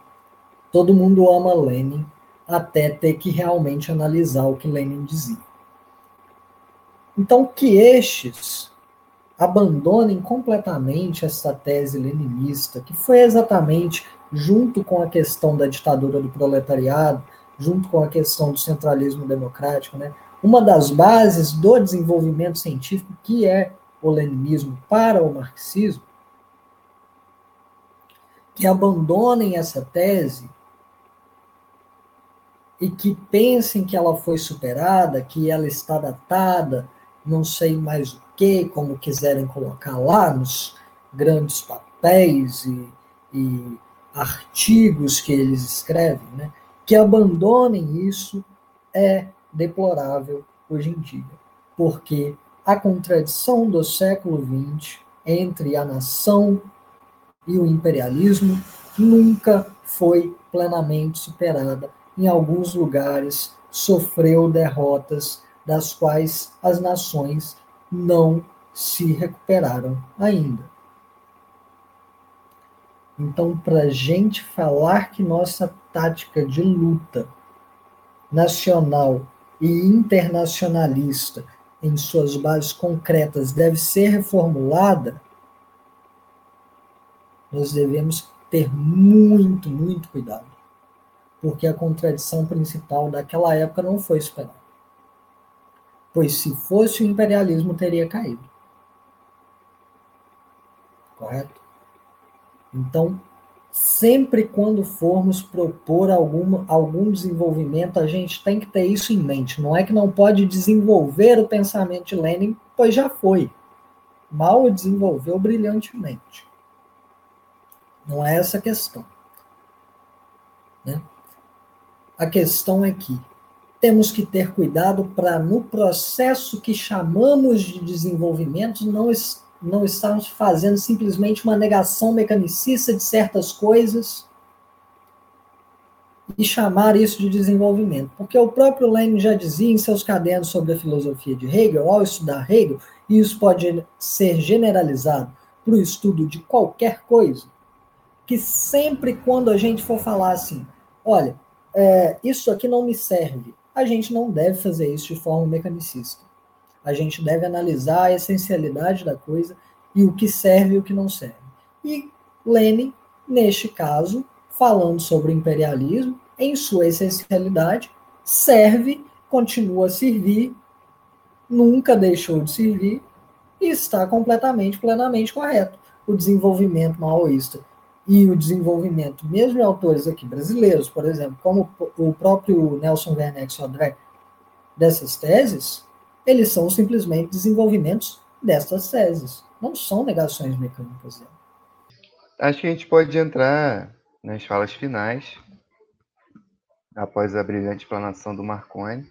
Todo mundo ama Lenin, até ter que realmente analisar o que Lenin dizia. Então, que estes abandonem completamente essa tese leninista, que foi exatamente junto com a questão da ditadura do proletariado, junto com a questão do centralismo democrático, né, uma das bases do desenvolvimento científico, que é o leninismo para o marxismo, que abandonem essa tese e que pensem que ela foi superada, que ela está datada, não sei mais o que, como quiserem colocar lá nos grandes papéis e, e artigos que eles escrevem, né, que abandonem isso é deplorável hoje em dia, porque a contradição do século XX entre a nação e o imperialismo nunca foi plenamente superada. Em alguns lugares, sofreu derrotas das quais as nações não se recuperaram ainda. Então, para a gente falar que nossa tática de luta nacional e internacionalista em suas bases concretas deve ser reformulada, nós devemos ter muito, muito cuidado. Porque a contradição principal daquela época não foi esperada. Pois se fosse o imperialismo, teria caído. Correto? Então, sempre quando formos propor algum, algum desenvolvimento, a gente tem que ter isso em mente. Não é que não pode desenvolver o pensamento de Lenin, pois já foi. Mal desenvolveu brilhantemente. Não é essa a questão. Né? A questão é que temos que ter cuidado para, no processo que chamamos de desenvolvimento, não, não estarmos fazendo simplesmente uma negação mecanicista de certas coisas e chamar isso de desenvolvimento. Porque o próprio Lenin já dizia em seus cadernos sobre a filosofia de Hegel, ao estudar Hegel, e isso pode ser generalizado para o estudo de qualquer coisa, que sempre quando a gente for falar assim, olha, é, isso aqui não me serve, a gente não deve fazer isso de forma mecanicista. A gente deve analisar a essencialidade da coisa e o que serve e o que não serve. E Lenin, neste caso, falando sobre imperialismo, em sua essencialidade, serve, continua a servir, nunca deixou de servir e está completamente, plenamente correto. O desenvolvimento maoísta e o desenvolvimento, mesmo de autores aqui brasileiros, por exemplo, como o próprio Nelson Werneck Sodré, dessas teses, eles são simplesmente desenvolvimentos dessas teses, não são negações mecânicas. Acho que a gente pode entrar nas falas finais, após a brilhante explanação do Marconi,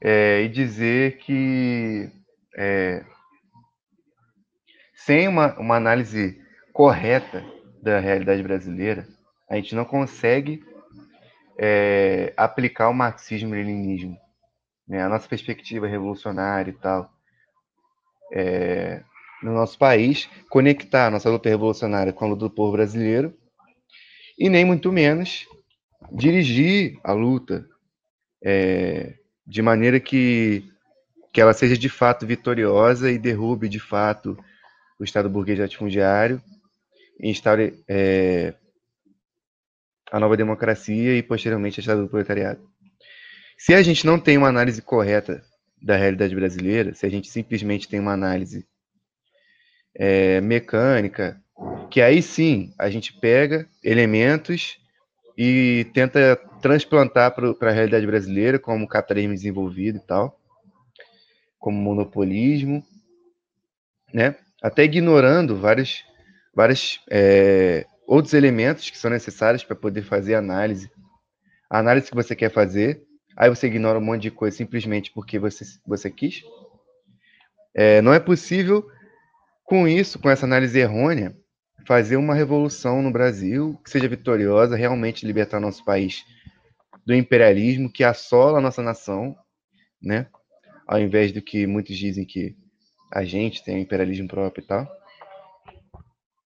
é, e dizer que é, sem uma, uma análise correta da realidade brasileira, a gente não consegue é, aplicar o marxismo-leninismo. Né? A nossa perspectiva revolucionária e tal, é, no nosso país, conectar a nossa luta revolucionária com a luta do povo brasileiro, e nem muito menos dirigir a luta é, de maneira que, que ela seja de fato vitoriosa e derrube de fato o Estado burguês latifundiário instaure é, a nova democracia e, posteriormente, a Estado do proletariado. Se a gente não tem uma análise correta da realidade brasileira, se a gente simplesmente tem uma análise é, mecânica, que aí sim a gente pega elementos e tenta transplantar para a realidade brasileira, como capitalismo desenvolvido e tal, como monopolismo, né? Até ignorando vários vários é, outros elementos que são necessários para poder fazer a análise. A análise que você quer fazer, aí você ignora um monte de coisa simplesmente porque você, você quis. É, não é possível, com isso, com essa análise errônea, fazer uma revolução no Brasil que seja vitoriosa, realmente libertar nosso país do imperialismo que assola a nossa nação, né? Ao invés do que muitos dizem que a gente tem imperialismo próprio e tal.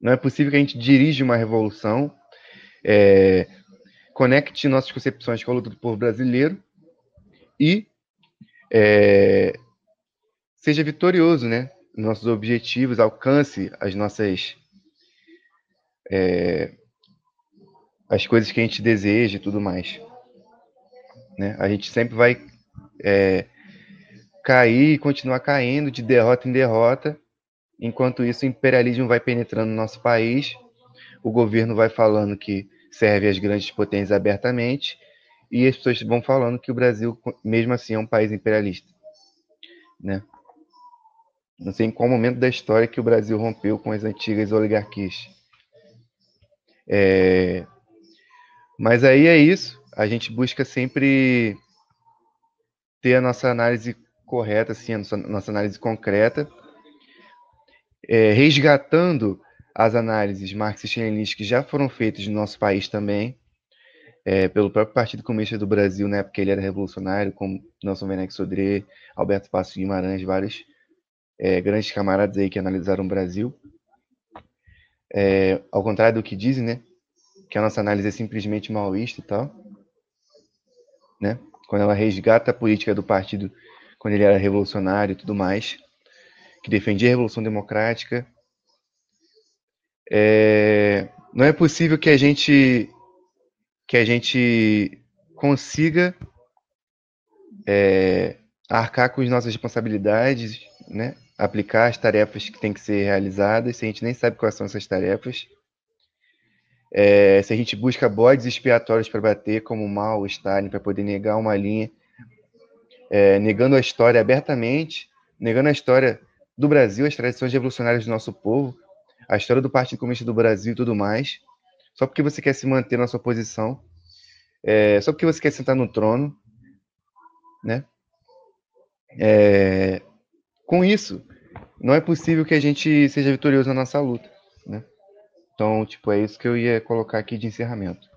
Não é possível que a gente dirija uma revolução, é, conecte nossas concepções com a luta do povo brasileiro e é, seja vitorioso, né? Nossos objetivos, alcance as nossas. É, as coisas que a gente deseja e tudo mais. Né? A gente sempre vai é, cair e continuar caindo de derrota em derrota Enquanto isso, o imperialismo vai penetrando no nosso país, o governo vai falando que serve às grandes potências abertamente, e as pessoas vão falando que o Brasil, mesmo assim, é um país imperialista. Né? Não sei em qual momento da história que o Brasil rompeu com as antigas oligarquias. É... Mas aí é isso. A gente busca sempre ter a nossa análise correta, assim, a nossa, análise concreta, é, resgatando as análises marxistas-leninistas que já foram feitas no nosso país também, é, pelo próprio Partido Comunista do Brasil, na época ele era revolucionário, como Nelson Venex Sodré, Alberto Passo Guimarães, vários é, grandes camaradas aí que analisaram o Brasil. É, ao contrário do que dizem, né? Que a nossa análise é simplesmente maoísta e tal, né? Quando ela resgata a política do partido quando ele era revolucionário e tudo mais, que defendia a Revolução Democrática. É, não é possível que a gente que a gente consiga é, arcar com as nossas responsabilidades, né? aplicar as tarefas que têm que ser realizadas, se a gente nem sabe quais são essas tarefas. É, se a gente busca bodes expiatórios para bater, como Mao, Stalin, para poder negar uma linha, é, negando a história abertamente, negando a história do Brasil, as tradições revolucionárias do nosso povo, a história do Partido Comunista do Brasil e tudo mais, só porque você quer se manter na sua posição, é, só porque você quer sentar no trono, né? É, com isso, não é possível que a gente seja vitorioso na nossa luta, né? Então, tipo, é isso que eu ia colocar aqui de encerramento.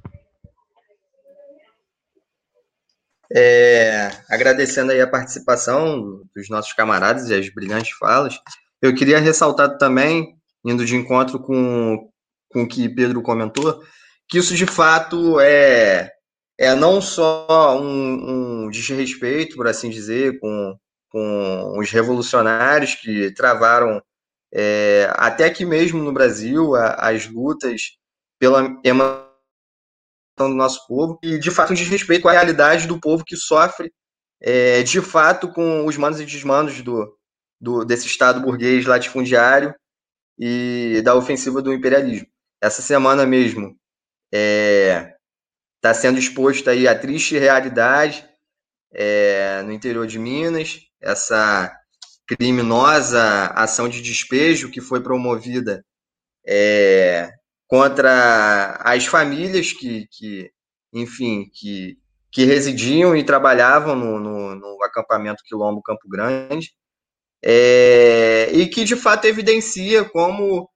É, agradecendo aí a participação dos nossos camaradas e as brilhantes falas, eu queria ressaltar também, indo de encontro com, com o que Pedro comentou, que isso de fato é, é não só um, um desrespeito, por assim dizer, com, com os revolucionários que travaram é, até aqui mesmo no Brasil a, as lutas pela do nosso povo e de fato um desrespeito com a realidade do povo que sofre é, de fato com os manos e desmanos do, do, desse Estado burguês latifundiário e da ofensiva do imperialismo. Essa semana mesmo está é, sendo exposta aí a triste realidade é, no interior de Minas, essa criminosa ação de despejo que foi promovida é, contra as famílias que, que enfim, que, que residiam e trabalhavam no, no, no acampamento Quilombo Campo Grande, é, e que de fato evidencia como,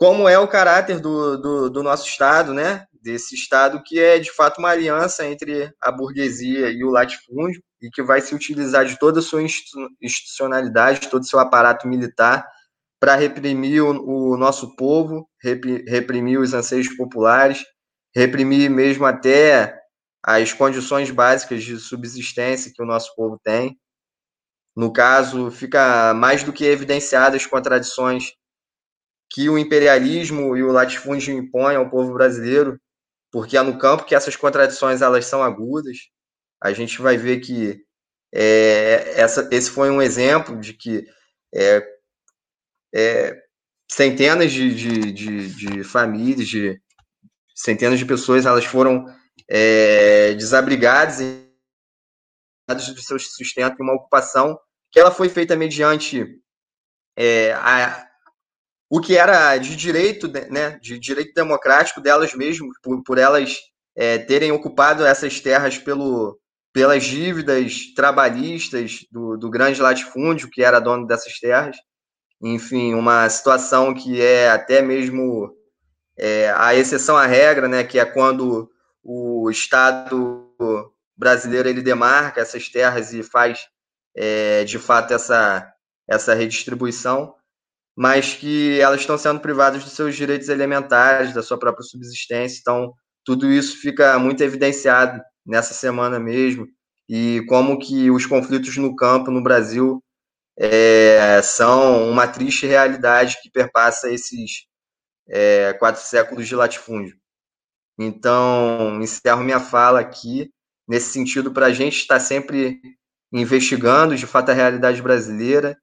como é o caráter do, do, do, nosso Estado, né? desse Estado que é de fato uma aliança entre a burguesia e o latifúndio, e que vai se utilizar de toda a sua institucionalidade, todo o seu aparato militar para reprimir o, o, nosso povo, reprimir os anseios populares, reprimir mesmo até as condições básicas de subsistência que o nosso povo tem. No caso, fica mais do que evidenciadas as contradições que o imperialismo e o latifúndio impõem ao povo brasileiro, porque é no campo que essas contradições elas são agudas. A gente vai ver que é, essa, esse foi um exemplo de que é, é, centenas de, de, de, de, famílias, de centenas de pessoas, elas foram é, desabrigadas e do seu sustento em uma ocupação que ela foi feita mediante é, a, o que era de direito, né, de direito democrático delas mesmas, por, por elas é, terem ocupado essas terras pelo, pelas dívidas trabalhistas do, do grande latifúndio, que era dono dessas terras, enfim, uma situação que é até mesmo é, a exceção à regra, né, que é quando o Estado brasileiro ele demarca essas terras e faz é, de fato essa, essa redistribuição, mas que elas estão sendo privadas dos seus direitos elementares, da sua própria subsistência. Então, tudo isso fica muito evidenciado nessa semana mesmo, e como que os conflitos no campo no Brasil é, são uma triste realidade que perpassa esses é, quatro séculos de latifúndio. Então, encerro minha fala aqui, nesse sentido, para a gente estar sempre investigando de fato a realidade brasileira,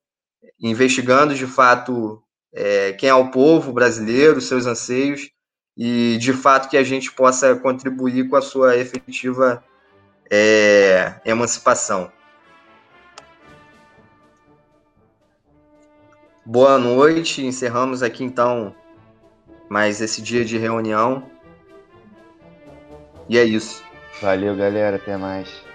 investigando de fato é, quem é o povo brasileiro, seus anseios, e de fato que a gente possa contribuir com a sua efetiva é, emancipação. Boa noite, encerramos aqui então mais esse dia de reunião. E é isso. Valeu, galera, até mais.